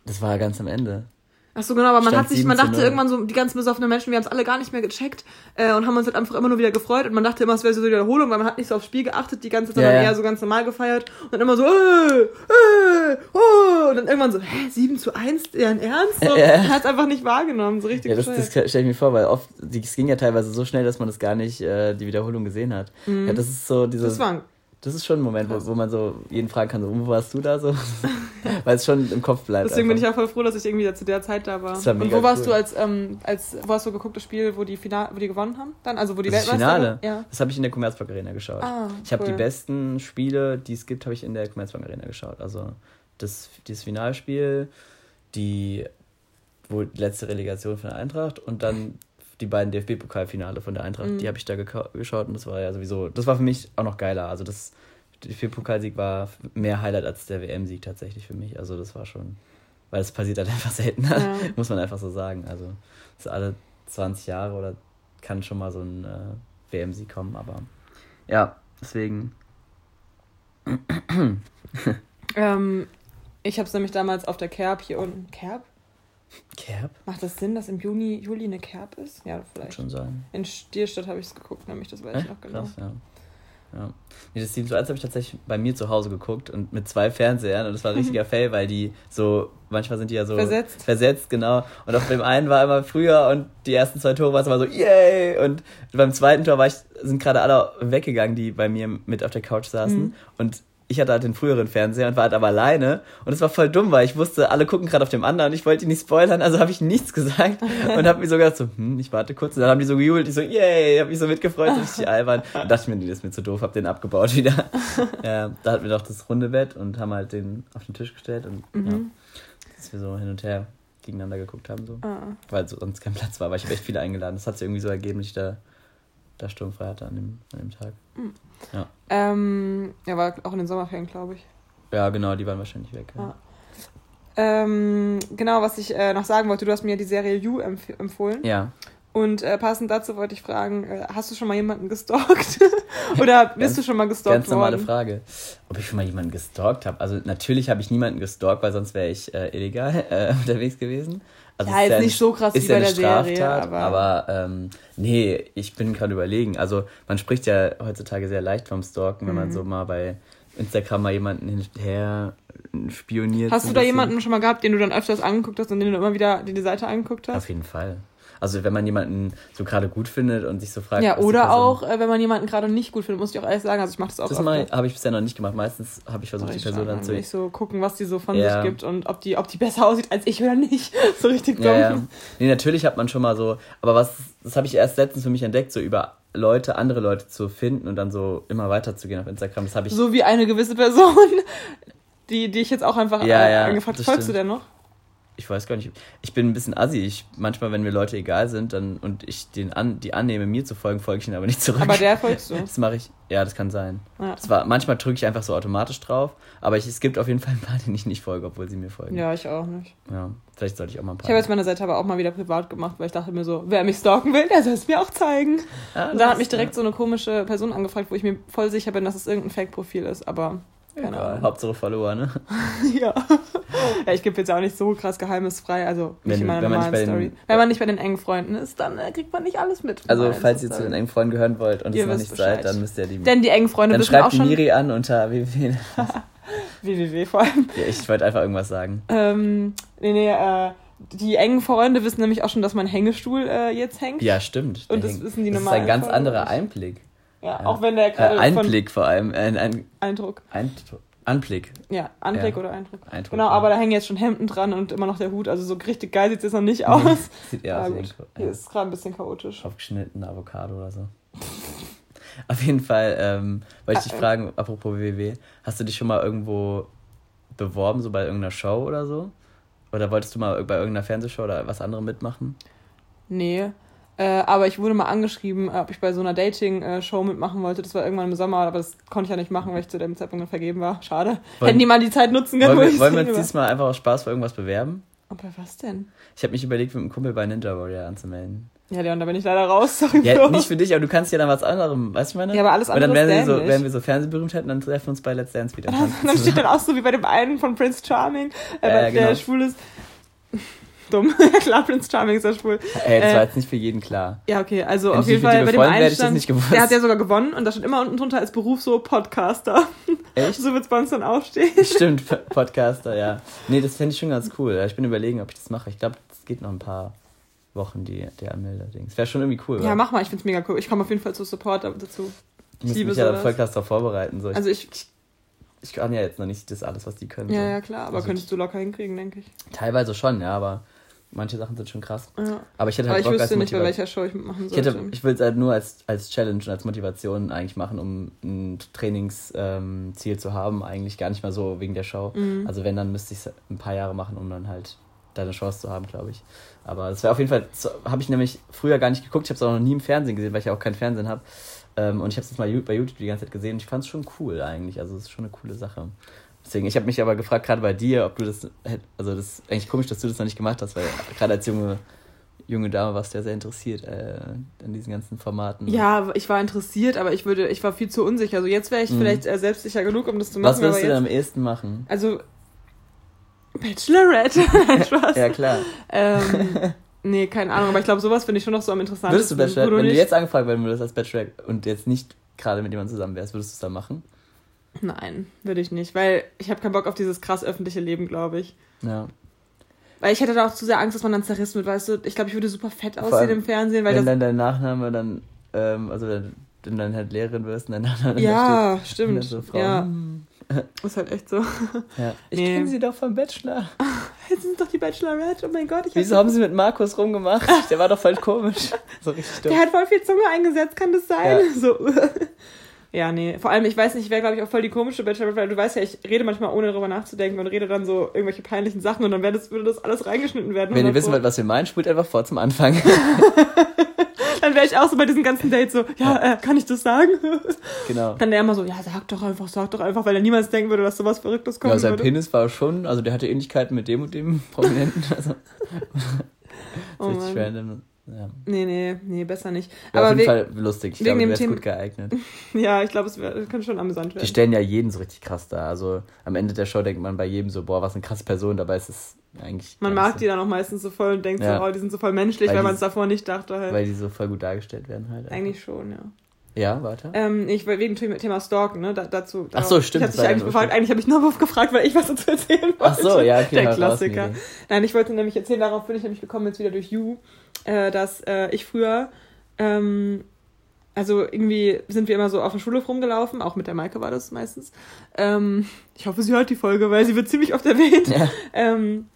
Das war ja ganz am Ende. Ach so, genau, aber man hat sich, man dachte irgendwann so, die ganzen besoffenen Menschen, wir haben es alle gar nicht mehr gecheckt äh, und haben uns halt einfach immer nur wieder gefreut und man dachte immer, es wäre so eine Wiederholung, weil man hat nicht so aufs Spiel geachtet die ganze Zeit, ja, sondern ja. eher so ganz normal gefeiert und dann immer so, äh, äh, oh, und dann irgendwann so, hä, 7 zu 1, deren Ernst? So, ja. Hat es einfach nicht wahrgenommen, so richtig Ja, das, das stelle ich mir vor, weil oft, es ging ja teilweise so schnell, dass man das gar nicht, äh, die Wiederholung gesehen hat. Mhm. Ja, das ist so dieses... Das war das ist schon ein Moment, wo, wo man so jeden fragen kann, so, wo warst du da so? *laughs* Weil es schon im Kopf bleibt. Deswegen einfach. bin ich auch voll froh, dass ich irgendwie zu der Zeit da war. war Und wo warst cool. du als, ähm, als, wo hast du geguckt, das Spiel, wo die Final, wo die gewonnen haben? Dann? Also wo die das Finale? Ja. Das habe ich in der Commerzbank Arena geschaut. Ah, ich habe cool. die besten Spiele, die es gibt, habe ich in der Commerzbank Arena geschaut. Also das, das Finalspiel, die wo die letzte Relegation von der Eintracht und dann die beiden DFB-Pokalfinale von der Eintracht, mhm. die habe ich da geschaut und das war ja sowieso, das war für mich auch noch geiler. Also das DFB-Pokalsieg war mehr Highlight als der WM-Sieg tatsächlich für mich. Also das war schon, weil es passiert halt *laughs* einfach seltener, ja. muss man einfach so sagen. Also das ist alle 20 Jahre oder kann schon mal so ein äh, WM-Sieg kommen, aber ja, deswegen. ähm, ich habe es nämlich damals auf der Kerb hier unten. Kerb? Kerb? Macht das Sinn, dass im Juni, Juli eine Kerb ist? Ja, vielleicht. Kann schon sein. In Stierstadt habe ich es geguckt, nämlich, das weiß ich noch genau. Krass, ja. Ja. Nee, das Team 1 habe ich tatsächlich bei mir zu Hause geguckt und mit zwei Fernsehern und das war ein richtiger *laughs* Fail, weil die so, manchmal sind die ja so versetzt. versetzt, genau. Und auf dem einen war immer früher und die ersten zwei Tore war es immer so, yay! Und beim zweiten Tor war ich, sind gerade alle weggegangen, die bei mir mit auf der Couch saßen. Mhm. Und ich hatte halt den früheren Fernseher und war halt aber alleine. Und es war voll dumm, weil ich wusste, alle gucken gerade auf dem anderen und ich wollte ihn nicht spoilern, also habe ich nichts gesagt und habe mir so gedacht, so, hm, ich warte kurz. Und dann haben die so gejubelt, ich so, yay, habe mich so mitgefreut, so richtig albern. Und dachte ich mir, nee, das ist mir zu doof, habe den abgebaut *laughs* wieder. ja, da hatten wir doch das runde Bett und haben halt den auf den Tisch gestellt und mhm. ja, dass wir so hin und her gegeneinander geguckt haben, so. Ah. Weil sonst kein Platz war, weil ich habe echt viele eingeladen. Das hat sich irgendwie so ergeben, dass ich da, da sturmfrei hatte an dem, an dem Tag. Mhm. Ja. Ähm, ja, war auch in den Sommerferien, glaube ich. Ja, genau, die waren wahrscheinlich weg. Ja. Ah. Ähm, genau, was ich äh, noch sagen wollte, du hast mir die Serie You empf empfohlen. Ja. Und äh, passend dazu wollte ich fragen, äh, hast du schon mal jemanden gestalkt? *laughs* Oder bist ganz, du schon mal gestalkt Ganz normale worden? Frage. Ob ich schon mal jemanden gestalkt habe? Also natürlich habe ich niemanden gestalkt, weil sonst wäre ich äh, illegal *laughs* äh, unterwegs gewesen. Also ja, ist ja nicht so krass wie bei der Straftat, Serie. Aber, aber ähm, nee, ich bin gerade überlegen. Also man spricht ja heutzutage sehr leicht vom Stalken, wenn mhm. man so mal bei Instagram mal jemanden hinterher spioniert. Hast du da jemanden schon mal gehabt, den du dann öfters angeguckt hast und den du immer wieder die Seite angeguckt hast? Auf jeden Fall. Also wenn man jemanden so gerade gut findet und sich so fragt. Ja, oder auch, äh, wenn man jemanden gerade nicht gut findet, muss ich auch ehrlich sagen. Also ich mache das auch. Das habe ich bisher noch nicht gemacht. Meistens habe ich versucht, oh, die Person dann zu. Ich so gucken, was die so von ja. sich gibt und ob die, ob die besser aussieht als ich oder nicht. *laughs* so richtig dumm. Ja, ja. Nee, natürlich hat man schon mal so, aber was, das habe ich erst letztens für mich entdeckt, so über Leute, andere Leute zu finden und dann so immer weiter zu gehen auf Instagram. Das habe ich. So wie eine gewisse Person, *laughs* die, die ich jetzt auch einfach ja, ja, angefragt Folgst du der noch? Ich weiß gar nicht, ich bin ein bisschen assi. Ich, manchmal, wenn mir Leute egal sind dann, und ich den an, die annehme, mir zu folgen, folge ich ihnen aber nicht zurück. Aber der folgst du? Das mache ich, ja, das kann sein. Ja. Das war, manchmal drücke ich einfach so automatisch drauf, aber ich, es gibt auf jeden Fall ein paar, denen ich nicht folge, obwohl sie mir folgen. Ja, ich auch nicht. Ja, vielleicht sollte ich auch mal ein paar. Ich habe jetzt meine Seite aber auch mal wieder privat gemacht, weil ich dachte mir so, wer mich stalken will, der soll es mir auch zeigen. Ja, und da hat mich direkt ja. so eine komische Person angefragt, wo ich mir voll sicher bin, dass es irgendein Fake-Profil ist, aber keine Ahnung. Hauptsache Follower, ne? *laughs* ja. ja. Ich gebe jetzt auch nicht so krass geheimnisfrei, also nicht wenn, in meiner normalen Story. Den, wenn man nicht bei den engen Freunden ist, dann äh, kriegt man nicht alles mit. Also, falls ihr zu den engen Freunden gehören wollt und ihr es noch nicht Bescheid. seid, dann müsst ihr die. Denn die engen Freunde dann schreibt auch schon. Miri an unter *laughs* www. *laughs* www vor allem. Ja, ich wollte einfach irgendwas sagen. Ähm, nee, nee, äh, die engen Freunde wissen nämlich auch schon, dass mein Hängestuhl äh, jetzt hängt. Ja, stimmt. Und das wissen die Das ist ein ganz anderer Einblick. Ja, auch wenn der gerade. Äh, Einblick vor allem. Ein, ein Eindruck. Eindruck. Anblick. Ja, Anblick ja. oder Eindruck. Eindruck. Genau, ja. aber da hängen jetzt schon Hemden dran und immer noch der Hut. Also so richtig geil sieht es jetzt noch nicht aus. *laughs* sieht eher aus. Hier ist gerade ein bisschen chaotisch. Aufgeschnittene Avocado oder so. *laughs* Auf jeden Fall ähm, wollte ich dich ah, fragen, apropos WW, hast du dich schon mal irgendwo beworben, so bei irgendeiner Show oder so? Oder wolltest du mal bei irgendeiner Fernsehshow oder was anderem mitmachen? Nee. Äh, aber ich wurde mal angeschrieben, ob ich bei so einer Dating-Show mitmachen wollte. Das war irgendwann im Sommer, aber das konnte ich ja nicht machen, weil ich zu dem Zeitpunkt vergeben war. Schade. Wollen, Hätten die mal die Zeit nutzen können. Wollen wir, wollen wir uns diesmal einfach aus Spaß für irgendwas bewerben? Bei was denn? Ich habe mich überlegt, mit einem Kumpel bei Ninja Warrior anzumelden. Ja, Leon, da bin ich leider raus. Sorry, ja, nicht für dich, aber du kannst ja dann was anderem, weißt du meine? Ja, aber alles andere. Und dann werden wir so, werden wir so Fernsehberühmtheiten, dann treffen wir uns bei Let's Dance wieder. dann steht dann auch so wie bei dem einen von Prince Charming, äh, ja, ja, genau. der schwul ist dumm. *laughs* klar, Prince Charming ist ja schwul. Ey, das äh, war jetzt nicht für jeden klar. Ja, okay, also Wenn auf jeden Fall bei dem einen stand, der hat ja sogar gewonnen und da steht immer unten drunter als Beruf so Podcaster. Echt? *laughs* so wird es bei uns dann aufstehen. Stimmt, Podcaster, ja. Nee, das fände ich schon ganz cool. Ich bin überlegen, ob ich das mache. Ich glaube, es geht noch ein paar Wochen, die, der Anmelder-Dings. Wäre schon irgendwie cool. Ja, mach mal, ich finde es mega cool. Ich komme auf jeden Fall zu Support dazu. Ich, ich muss mich ja voll krass darauf vorbereiten. So. Also ich, ich ich kann ja jetzt noch nicht das alles, was die können. Ja, so. ja, klar, aber also könntest du locker hinkriegen, denke ich. Teilweise schon, ja, aber manche Sachen sind schon krass. Ja. Aber ich hätte halt aber ich wüsste nicht, bei welcher Show ich mitmachen sollte. Ich, hätte, ich will es halt nur als, als Challenge und als Motivation eigentlich machen, um ein Trainingsziel ähm, zu haben. Eigentlich gar nicht mal so wegen der Show. Mhm. Also wenn, dann müsste ich es ein paar Jahre machen, um dann halt deine Chance zu haben, glaube ich. Aber das wäre auf jeden Fall, habe ich nämlich früher gar nicht geguckt. Ich habe es auch noch nie im Fernsehen gesehen, weil ich ja auch kein Fernsehen habe. Ähm, und ich habe es mal bei YouTube die ganze Zeit gesehen und ich fand es schon cool eigentlich. Also es ist schon eine coole Sache. Deswegen, ich habe mich aber gefragt, gerade bei dir, ob du das, also das ist eigentlich komisch, dass du das noch nicht gemacht hast, weil gerade als junge, junge Dame warst du ja sehr interessiert äh, an diesen ganzen Formaten. Ja, ich war interessiert, aber ich würde, ich war viel zu unsicher. Also jetzt wäre ich mhm. vielleicht äh, selbstsicher genug, um das zu machen. Was würdest du jetzt, denn am ehesten machen? Also Bachelorette. *laughs* Spaß. ja, klar. Ähm, *laughs* Nee, keine Ahnung, aber ich glaube, sowas finde ich schon noch so am interessantesten. Würdest du Bachelor, du wenn du jetzt angefragt werden würdest als Bachelor und jetzt nicht gerade mit jemandem zusammen wärst, würdest du es dann machen? Nein, würde ich nicht, weil ich habe keinen Bock auf dieses krass öffentliche Leben, glaube ich. Ja. Weil ich hätte da auch zu sehr Angst, dass man dann zerrissen wird, weißt du? Ich glaube, ich würde super fett aussehen im Fernsehen, weil wenn dann dein Nachname dann, ähm, also wenn du dann halt Lehrerin wirst und dein Nachname Ja, steht, stimmt. So ja. *laughs* Ist halt echt so. Ja. Ich nee. kenne sie doch vom Bachelor. *laughs* Jetzt sind doch die Bachelorette. Oh mein Gott. Ich Wieso haben sie mit Markus rumgemacht? Der war doch voll komisch. *laughs* So richtig dumm. Der hat voll viel Zunge eingesetzt, kann das sein? Ja. So. Ja, nee. Vor allem, ich weiß nicht, ich wäre, glaube ich, auch voll die komische Bachelorette, weil du weißt ja, ich rede manchmal ohne darüber nachzudenken und rede dann so irgendwelche peinlichen Sachen und dann das, würde das alles reingeschnitten werden. Wenn ihr wissen wollt, was wir meinen, spult einfach vor zum Anfang. *laughs* dann wäre ich auch so bei diesen ganzen Dates so, ja, äh, kann ich das sagen? *laughs* Genau. Dann der immer so, ja, sag doch einfach, sag doch einfach, weil er niemals denken würde, dass sowas Verrücktes kommt. Ja, sein würde. Penis war schon, also der hatte Ähnlichkeiten mit dem und dem Prominenten. Also. *laughs* oh richtig random. Ja. Nee, nee, nee, besser nicht. Wäre Aber auf jeden Fall lustig. Ich glaube, du wärst gut geeignet. *laughs* ja, ich glaube, es wär, könnte schon amüsant werden. Die stellen ja jeden so richtig krass da. Also am Ende der Show denkt man bei jedem so, boah, was eine krasse Person, dabei ist es eigentlich. Man mag so. die dann auch meistens so voll und denkt ja. so, oh, die sind so voll menschlich, weil, weil man es davor nicht dachte halt. Weil die so voll gut dargestellt werden halt. Einfach. Eigentlich schon, ja. Ja, weiter. Ähm, ich wegen dem Thema Stalken, ne? Da, dazu. Ach so, stimmt. Ich hatte dich eigentlich gefragt, eigentlich habe ich Norwurf gefragt, weil ich was dazu erzählen wollte. Ach so, ja, okay. Der Klassiker. Nein, ich wollte nämlich erzählen, darauf bin ich nämlich gekommen, jetzt wieder durch You, äh, dass äh, ich früher, ähm, also irgendwie sind wir immer so auf dem Schulhof rumgelaufen, auch mit der Maike war das meistens. Ähm, ich hoffe, sie hört die Folge, weil sie wird ziemlich oft erwähnt. Ja. Ähm,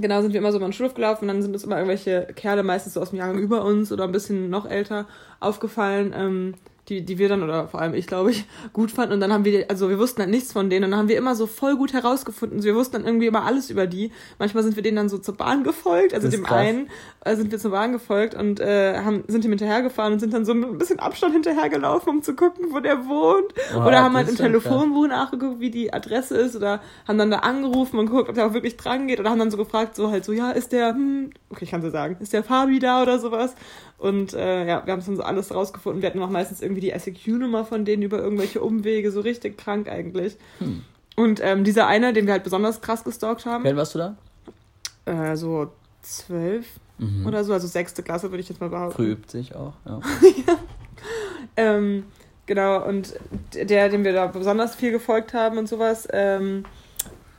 genau, sind wir immer so über den Schulhof gelaufen und dann sind uns immer irgendwelche Kerle, meistens so aus dem Jahrgang über uns oder ein bisschen noch älter, aufgefallen, ähm, die, die wir dann, oder vor allem ich, glaube ich, gut fanden. Und dann haben wir, also wir wussten halt nichts von denen. Und dann haben wir immer so voll gut herausgefunden. Wir wussten dann irgendwie immer alles über die. Manchmal sind wir denen dann so zur Bahn gefolgt. Also dem krass. einen äh, sind wir zur Bahn gefolgt und äh, haben, sind ihm hinterhergefahren und sind dann so ein bisschen Abstand hinterhergelaufen, um zu gucken, wo der wohnt. Oh, oder haben halt im Telefonbuch nachgeguckt, wie die Adresse ist. Oder haben dann da angerufen und geguckt, ob der auch wirklich dran geht. Oder haben dann so gefragt, so halt so, ja, ist der, hm, okay, ich kann so sagen, ist der Fabi da oder sowas? Und äh, ja, wir haben dann so alles rausgefunden. Wir hatten auch meistens irgendwie die SEQ-Nummer von denen über irgendwelche Umwege, so richtig krank eigentlich. Hm. Und ähm, dieser eine, den wir halt besonders krass gestalkt haben. Wen warst du da? Äh, so zwölf mhm. oder so, also sechste Klasse würde ich jetzt mal behaupten. Früh übt sich auch, ja. *laughs* ja. Ähm, genau, und der, dem wir da besonders viel gefolgt haben und sowas, ähm,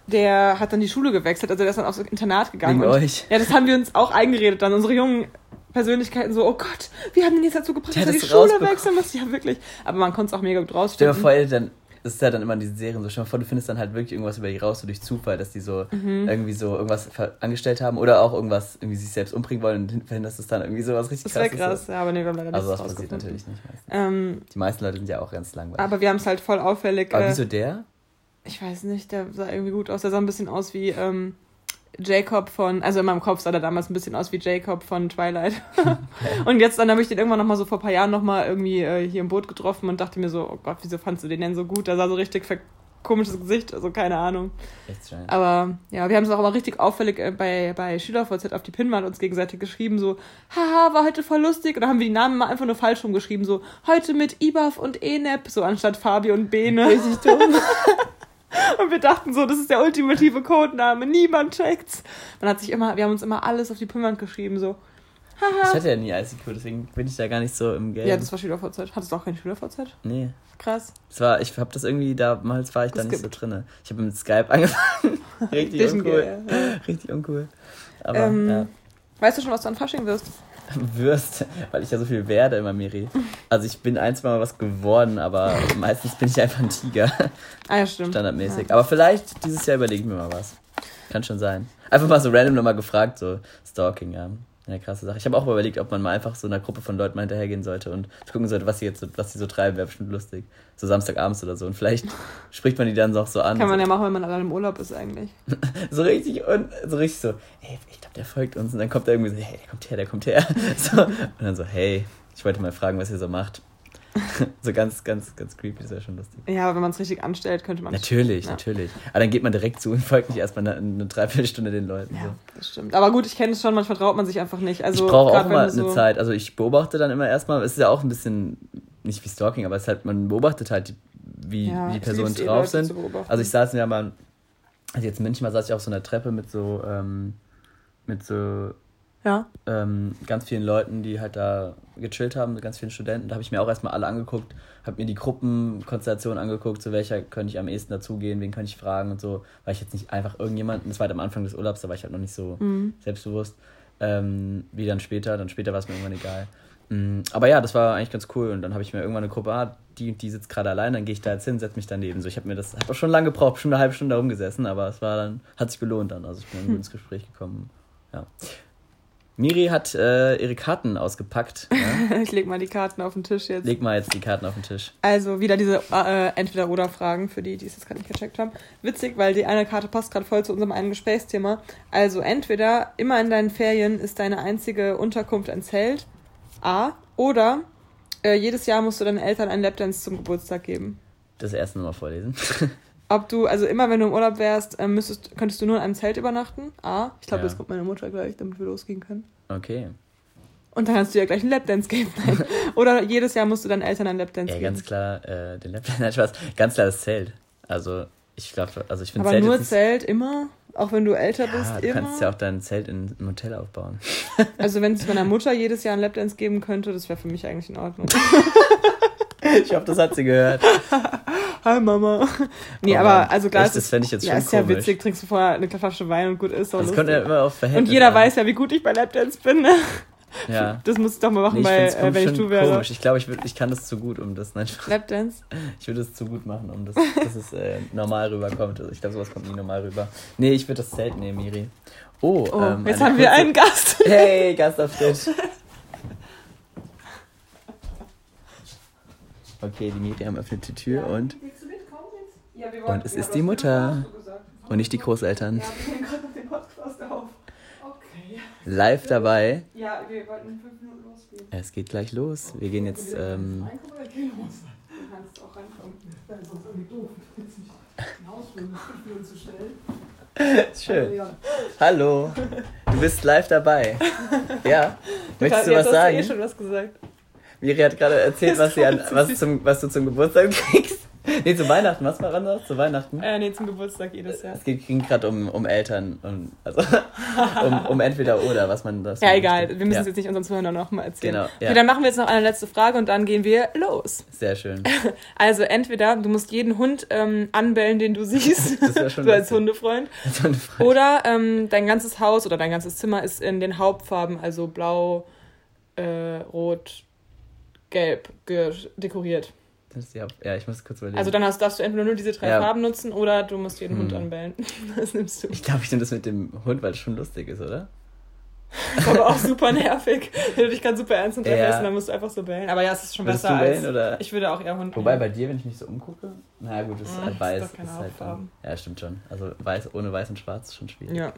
der hat dann die Schule gewechselt, also der ist dann aufs Internat gegangen. Wegen euch. Ja, das haben wir uns auch eingeredet dann. Unsere jungen Persönlichkeiten so, oh Gott, wir haben den jetzt dazu gebracht, dass er die Schule wechseln muss. Ja, wirklich. Aber man konnte es auch mega gut rausstellen. Stell dir vor, dann das ist ja dann immer in diesen Serien so, stell dir vor, du findest dann halt wirklich irgendwas über die raus, so durch Zufall, dass die so mhm. irgendwie so irgendwas angestellt haben oder auch irgendwas irgendwie sich selbst umbringen wollen und verhinderst es dann irgendwie sowas richtig krasses. Das wäre krass, ja, aber nee, wir haben leider Also das passiert natürlich nicht. Ähm, die meisten Leute sind ja auch ganz langweilig. Aber wir haben es halt voll auffällig. Aber äh, wieso der? Ich weiß nicht, der sah irgendwie gut aus. Der sah ein bisschen aus wie, ähm, Jacob von, also in meinem Kopf sah der damals ein bisschen aus wie Jacob von Twilight. *laughs* *laughs* und jetzt dann habe ich den irgendwann nochmal so vor ein paar Jahren nochmal irgendwie äh, hier im Boot getroffen und dachte mir so, oh Gott, wieso fandst du den denn so gut? Der sah so richtig komisches Gesicht, also keine Ahnung. Echt. Aber ja, wir haben es auch immer richtig auffällig äh, bei, bei SchülerVZ auf die Pinwand uns gegenseitig geschrieben, so, haha, war heute voll lustig. Und dann haben wir die Namen mal einfach nur falsch rumgeschrieben, so, heute mit Ibaf und Enep, so anstatt Fabi und Bene. Richtig dumm. *laughs* Und wir dachten so, das ist der ultimative Codename. Niemand checkt's. Man hat sich immer, wir haben uns immer alles auf die Pinnwand geschrieben, so. Haha. Ich hatte ja nie ICQ, deswegen bin ich da gar nicht so im Game. Ja, das war SchülerVZ. Hattest du auch kein SchülerVZ? Nee. Krass. Das war, ich hab das irgendwie, damals war ich da nicht so drin. Ich habe mit Skype angefangen. *laughs* Richtig uncool. Richtig uncool. Aber, ähm, ja. Weißt du schon, was du an Fasching wirst? *laughs* wirst, weil ich ja so viel werde immer, Miri. Also ich bin ein, zwei Mal was geworden, aber meistens bin ich einfach ein Tiger. Ah ja, stimmt. Standardmäßig. Ja. Aber vielleicht dieses Jahr überlege ich mir mal was. Kann schon sein. Einfach mal so random nochmal gefragt, so Stalking, ja. Eine krasse Sache. Ich habe auch überlegt, ob man mal einfach so einer Gruppe von Leuten mal hinterhergehen sollte und gucken sollte, was sie jetzt, was sie so treiben, wäre bestimmt lustig. So Samstagabends oder so. Und vielleicht *laughs* spricht man die dann auch so an. Kann man ja machen, wenn man allein im Urlaub ist eigentlich. *laughs* so richtig und so richtig so, hey, ich der folgt uns. Und dann kommt er irgendwie so, hey, der kommt her, der kommt her. *laughs* So, und dann so, hey, ich wollte mal fragen, was ihr so macht. *laughs* so ganz, ganz, ganz creepy, das wäre schon lustig. Ja, aber wenn man es richtig anstellt, könnte man. Natürlich, ja. natürlich. Aber dann geht man direkt zu und folgt nicht erstmal eine, eine Dreiviertelstunde den Leuten. Ja, so. das stimmt. Aber gut, ich kenne es schon, manchmal traut man sich einfach nicht. Also, ich brauche auch mal eine so Zeit. Also ich beobachte dann immer erstmal, es ist ja auch ein bisschen, nicht wie Stalking, aber es ist halt, man beobachtet halt, wie, ja, wie die Personen eh drauf sind. Also ich saß ja mal, also jetzt in München mal saß ich auf so einer Treppe mit so, ähm, mit so ja. Ähm, ganz vielen Leuten, die halt da gechillt haben, mit ganz vielen Studenten. Da habe ich mir auch erstmal alle angeguckt, habe mir die Gruppenkonstellation angeguckt, zu welcher könnte ich am ehesten dazugehen, wen könnte ich fragen und so, weil ich jetzt nicht einfach irgendjemanden, das war halt am Anfang des Urlaubs, da war ich halt noch nicht so mhm. selbstbewusst, ähm, wie dann später, dann später war es mir irgendwann egal. Mhm, aber ja, das war eigentlich ganz cool und dann habe ich mir irgendwann eine Gruppe, ah, die und die sitzt gerade allein, dann gehe ich da jetzt hin, setze mich daneben. So, ich habe mir das, habe auch schon lange gebraucht, schon eine halbe Stunde rumgesessen, aber es war dann, hat sich gelohnt dann, also ich bin hm. ins Gespräch gekommen. Ja. Miri hat äh, ihre Karten ausgepackt. Ja? *laughs* ich leg mal die Karten auf den Tisch jetzt. Leg mal jetzt die Karten auf den Tisch. Also wieder diese äh, Entweder-Oder-Fragen für die, die es jetzt gerade nicht gecheckt haben. Witzig, weil die eine Karte passt gerade voll zu unserem einen Gesprächsthema. Also entweder immer in deinen Ferien ist deine einzige Unterkunft ein Zelt. A. Oder äh, jedes Jahr musst du deinen Eltern einen Lapdance zum Geburtstag geben. Das erste nochmal vorlesen. *laughs* ob du, also immer wenn du im Urlaub wärst, äh, müsstest, könntest du nur in einem Zelt übernachten. A. Ich glaube, ja. das kommt meine Mutter gleich, damit wir losgehen können. Okay. Und dann kannst du ja gleich einen Lapdance geben. *laughs* Oder jedes Jahr musst du deinen Eltern einen Lapdance ja, geben. Ja, ganz klar, äh, den Lapdance, *laughs* nein, Spaß. Ganz klar das Zelt. Also, ich glaube, also ich finde Aber Zelt nur Zelt immer? Auch wenn du älter ja, bist, du immer? Du kannst ja auch dein Zelt in einem Hotel aufbauen. *laughs* Also, wenn es meiner Mutter jedes Jahr einen Lapdance geben könnte, das wäre für mich eigentlich in Ordnung. ich hoffe, das hat sie gehört. Hi Mama. *laughs* Nee, oh aber also klar, Echt, das fände ich jetzt ja, schon ist ja witzig, trinkst du vorher eine Flasche Wein und gut ist. Das kommt ja immer auf Verhältnis Und jeder an. weiß ja, wie gut ich bei Lapdance bin. Ne? Ja. *laughs* Das musst du doch mal machen, nee, bei, äh, wenn ich du wäre. Komisch. Ich glaube, ich, ich kann das zu gut, um das. Nein, Lapdance? Ich würde es zu gut machen, um das, dass es äh, normal rüberkommt. Also ich glaube, sowas kommt nie normal rüber. Nee, ich würde das Zelt nehmen, Miri. Oh, oh ähm, jetzt haben wir einen Gast. Hey, Gast auf Tisch. *laughs* Okay, die Miriam öffnet die Tür ja. und. Ja, wollten, und es ist die Mutter. Und nicht die Großeltern. Ja, wir nehmen gerade den Podcast auf. Okay. Live dabei. Ja, wir wollten in fünf Minuten losgehen. Es geht gleich los. Wir gehen jetzt. Ähm, Du kannst auch reinkommen. Das ist sonst irgendwie doof. Du willst nicht ein Haus für fünf Minuten zu stellen. *laughs* Schön. Hallo. Du bist live dabei. Ja. *laughs* Möchtest du was sagen? Ich habe eh schon was gesagt. Miri hat gerade erzählt, *laughs* was, sie an, was, zum, was du zum Geburtstag *laughs* kriegst. Nee, zu Weihnachten. Was war anders? Zu Weihnachten? Äh, nee, zum Geburtstag jedes Jahr. Es ging gerade um, um Eltern und also *laughs* um, um entweder oder, was man das. Ja, egal. Wir müssen ja. es jetzt nicht unseren Zuhörern nochmal erzählen. Genau. Ja. Okay, dann machen wir jetzt noch eine letzte Frage und dann gehen wir los. Sehr schön. Also entweder du musst jeden Hund ähm, anbellen, den du siehst. das wäre schon du als Hundefreund. als Hundefreund. Oder ähm, dein ganzes Haus oder dein ganzes Zimmer ist in den Hauptfarben, also blau, äh, rot, gelb dekoriert. Das, ja, ja, ich muss kurz überlegen. Also dann hast, darfst du entweder nur diese drei ja. Farben nutzen oder du musst jeden hm. Hund anbellen. Was *laughs* nimmst du? Ich glaube, ich nehme das mit dem Hund, weil es schon lustig ist, oder? ist *laughs* aber auch super nervig. Wenn du dich ganz super ernst unterhältst, ja. dann musst du einfach so bellen. Aber ja, es ist schon Würdest besser du bellen, als... Oder? Ich würde auch eher Hund Wobei, bei dir, wenn ich mich so umgucke... Na gut, es ist halt weiß. Ist, ist halt dann, ja, stimmt schon. Also weiß ohne weiß und schwarz ist schon schwierig. Ja.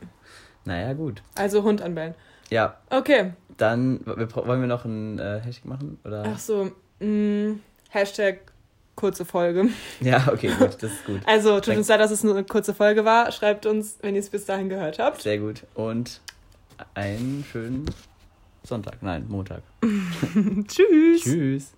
Naja, gut. Also Hund anbellen. Ja. Okay. Dann, wollen wir noch ein äh, Hashtag machen? Oder? Ach so, mh, mm, Hashtag kurze Folge. *laughs* Ja, okay, gut, das ist gut. Also, tut uns leid, dass es nur eine kurze Folge war. Schreibt uns, wenn ihr es bis dahin gehört habt. Sehr gut. Und einen schönen Sonntag. Nein, Montag. *laughs* *laughs* Tschüss. Tschüss.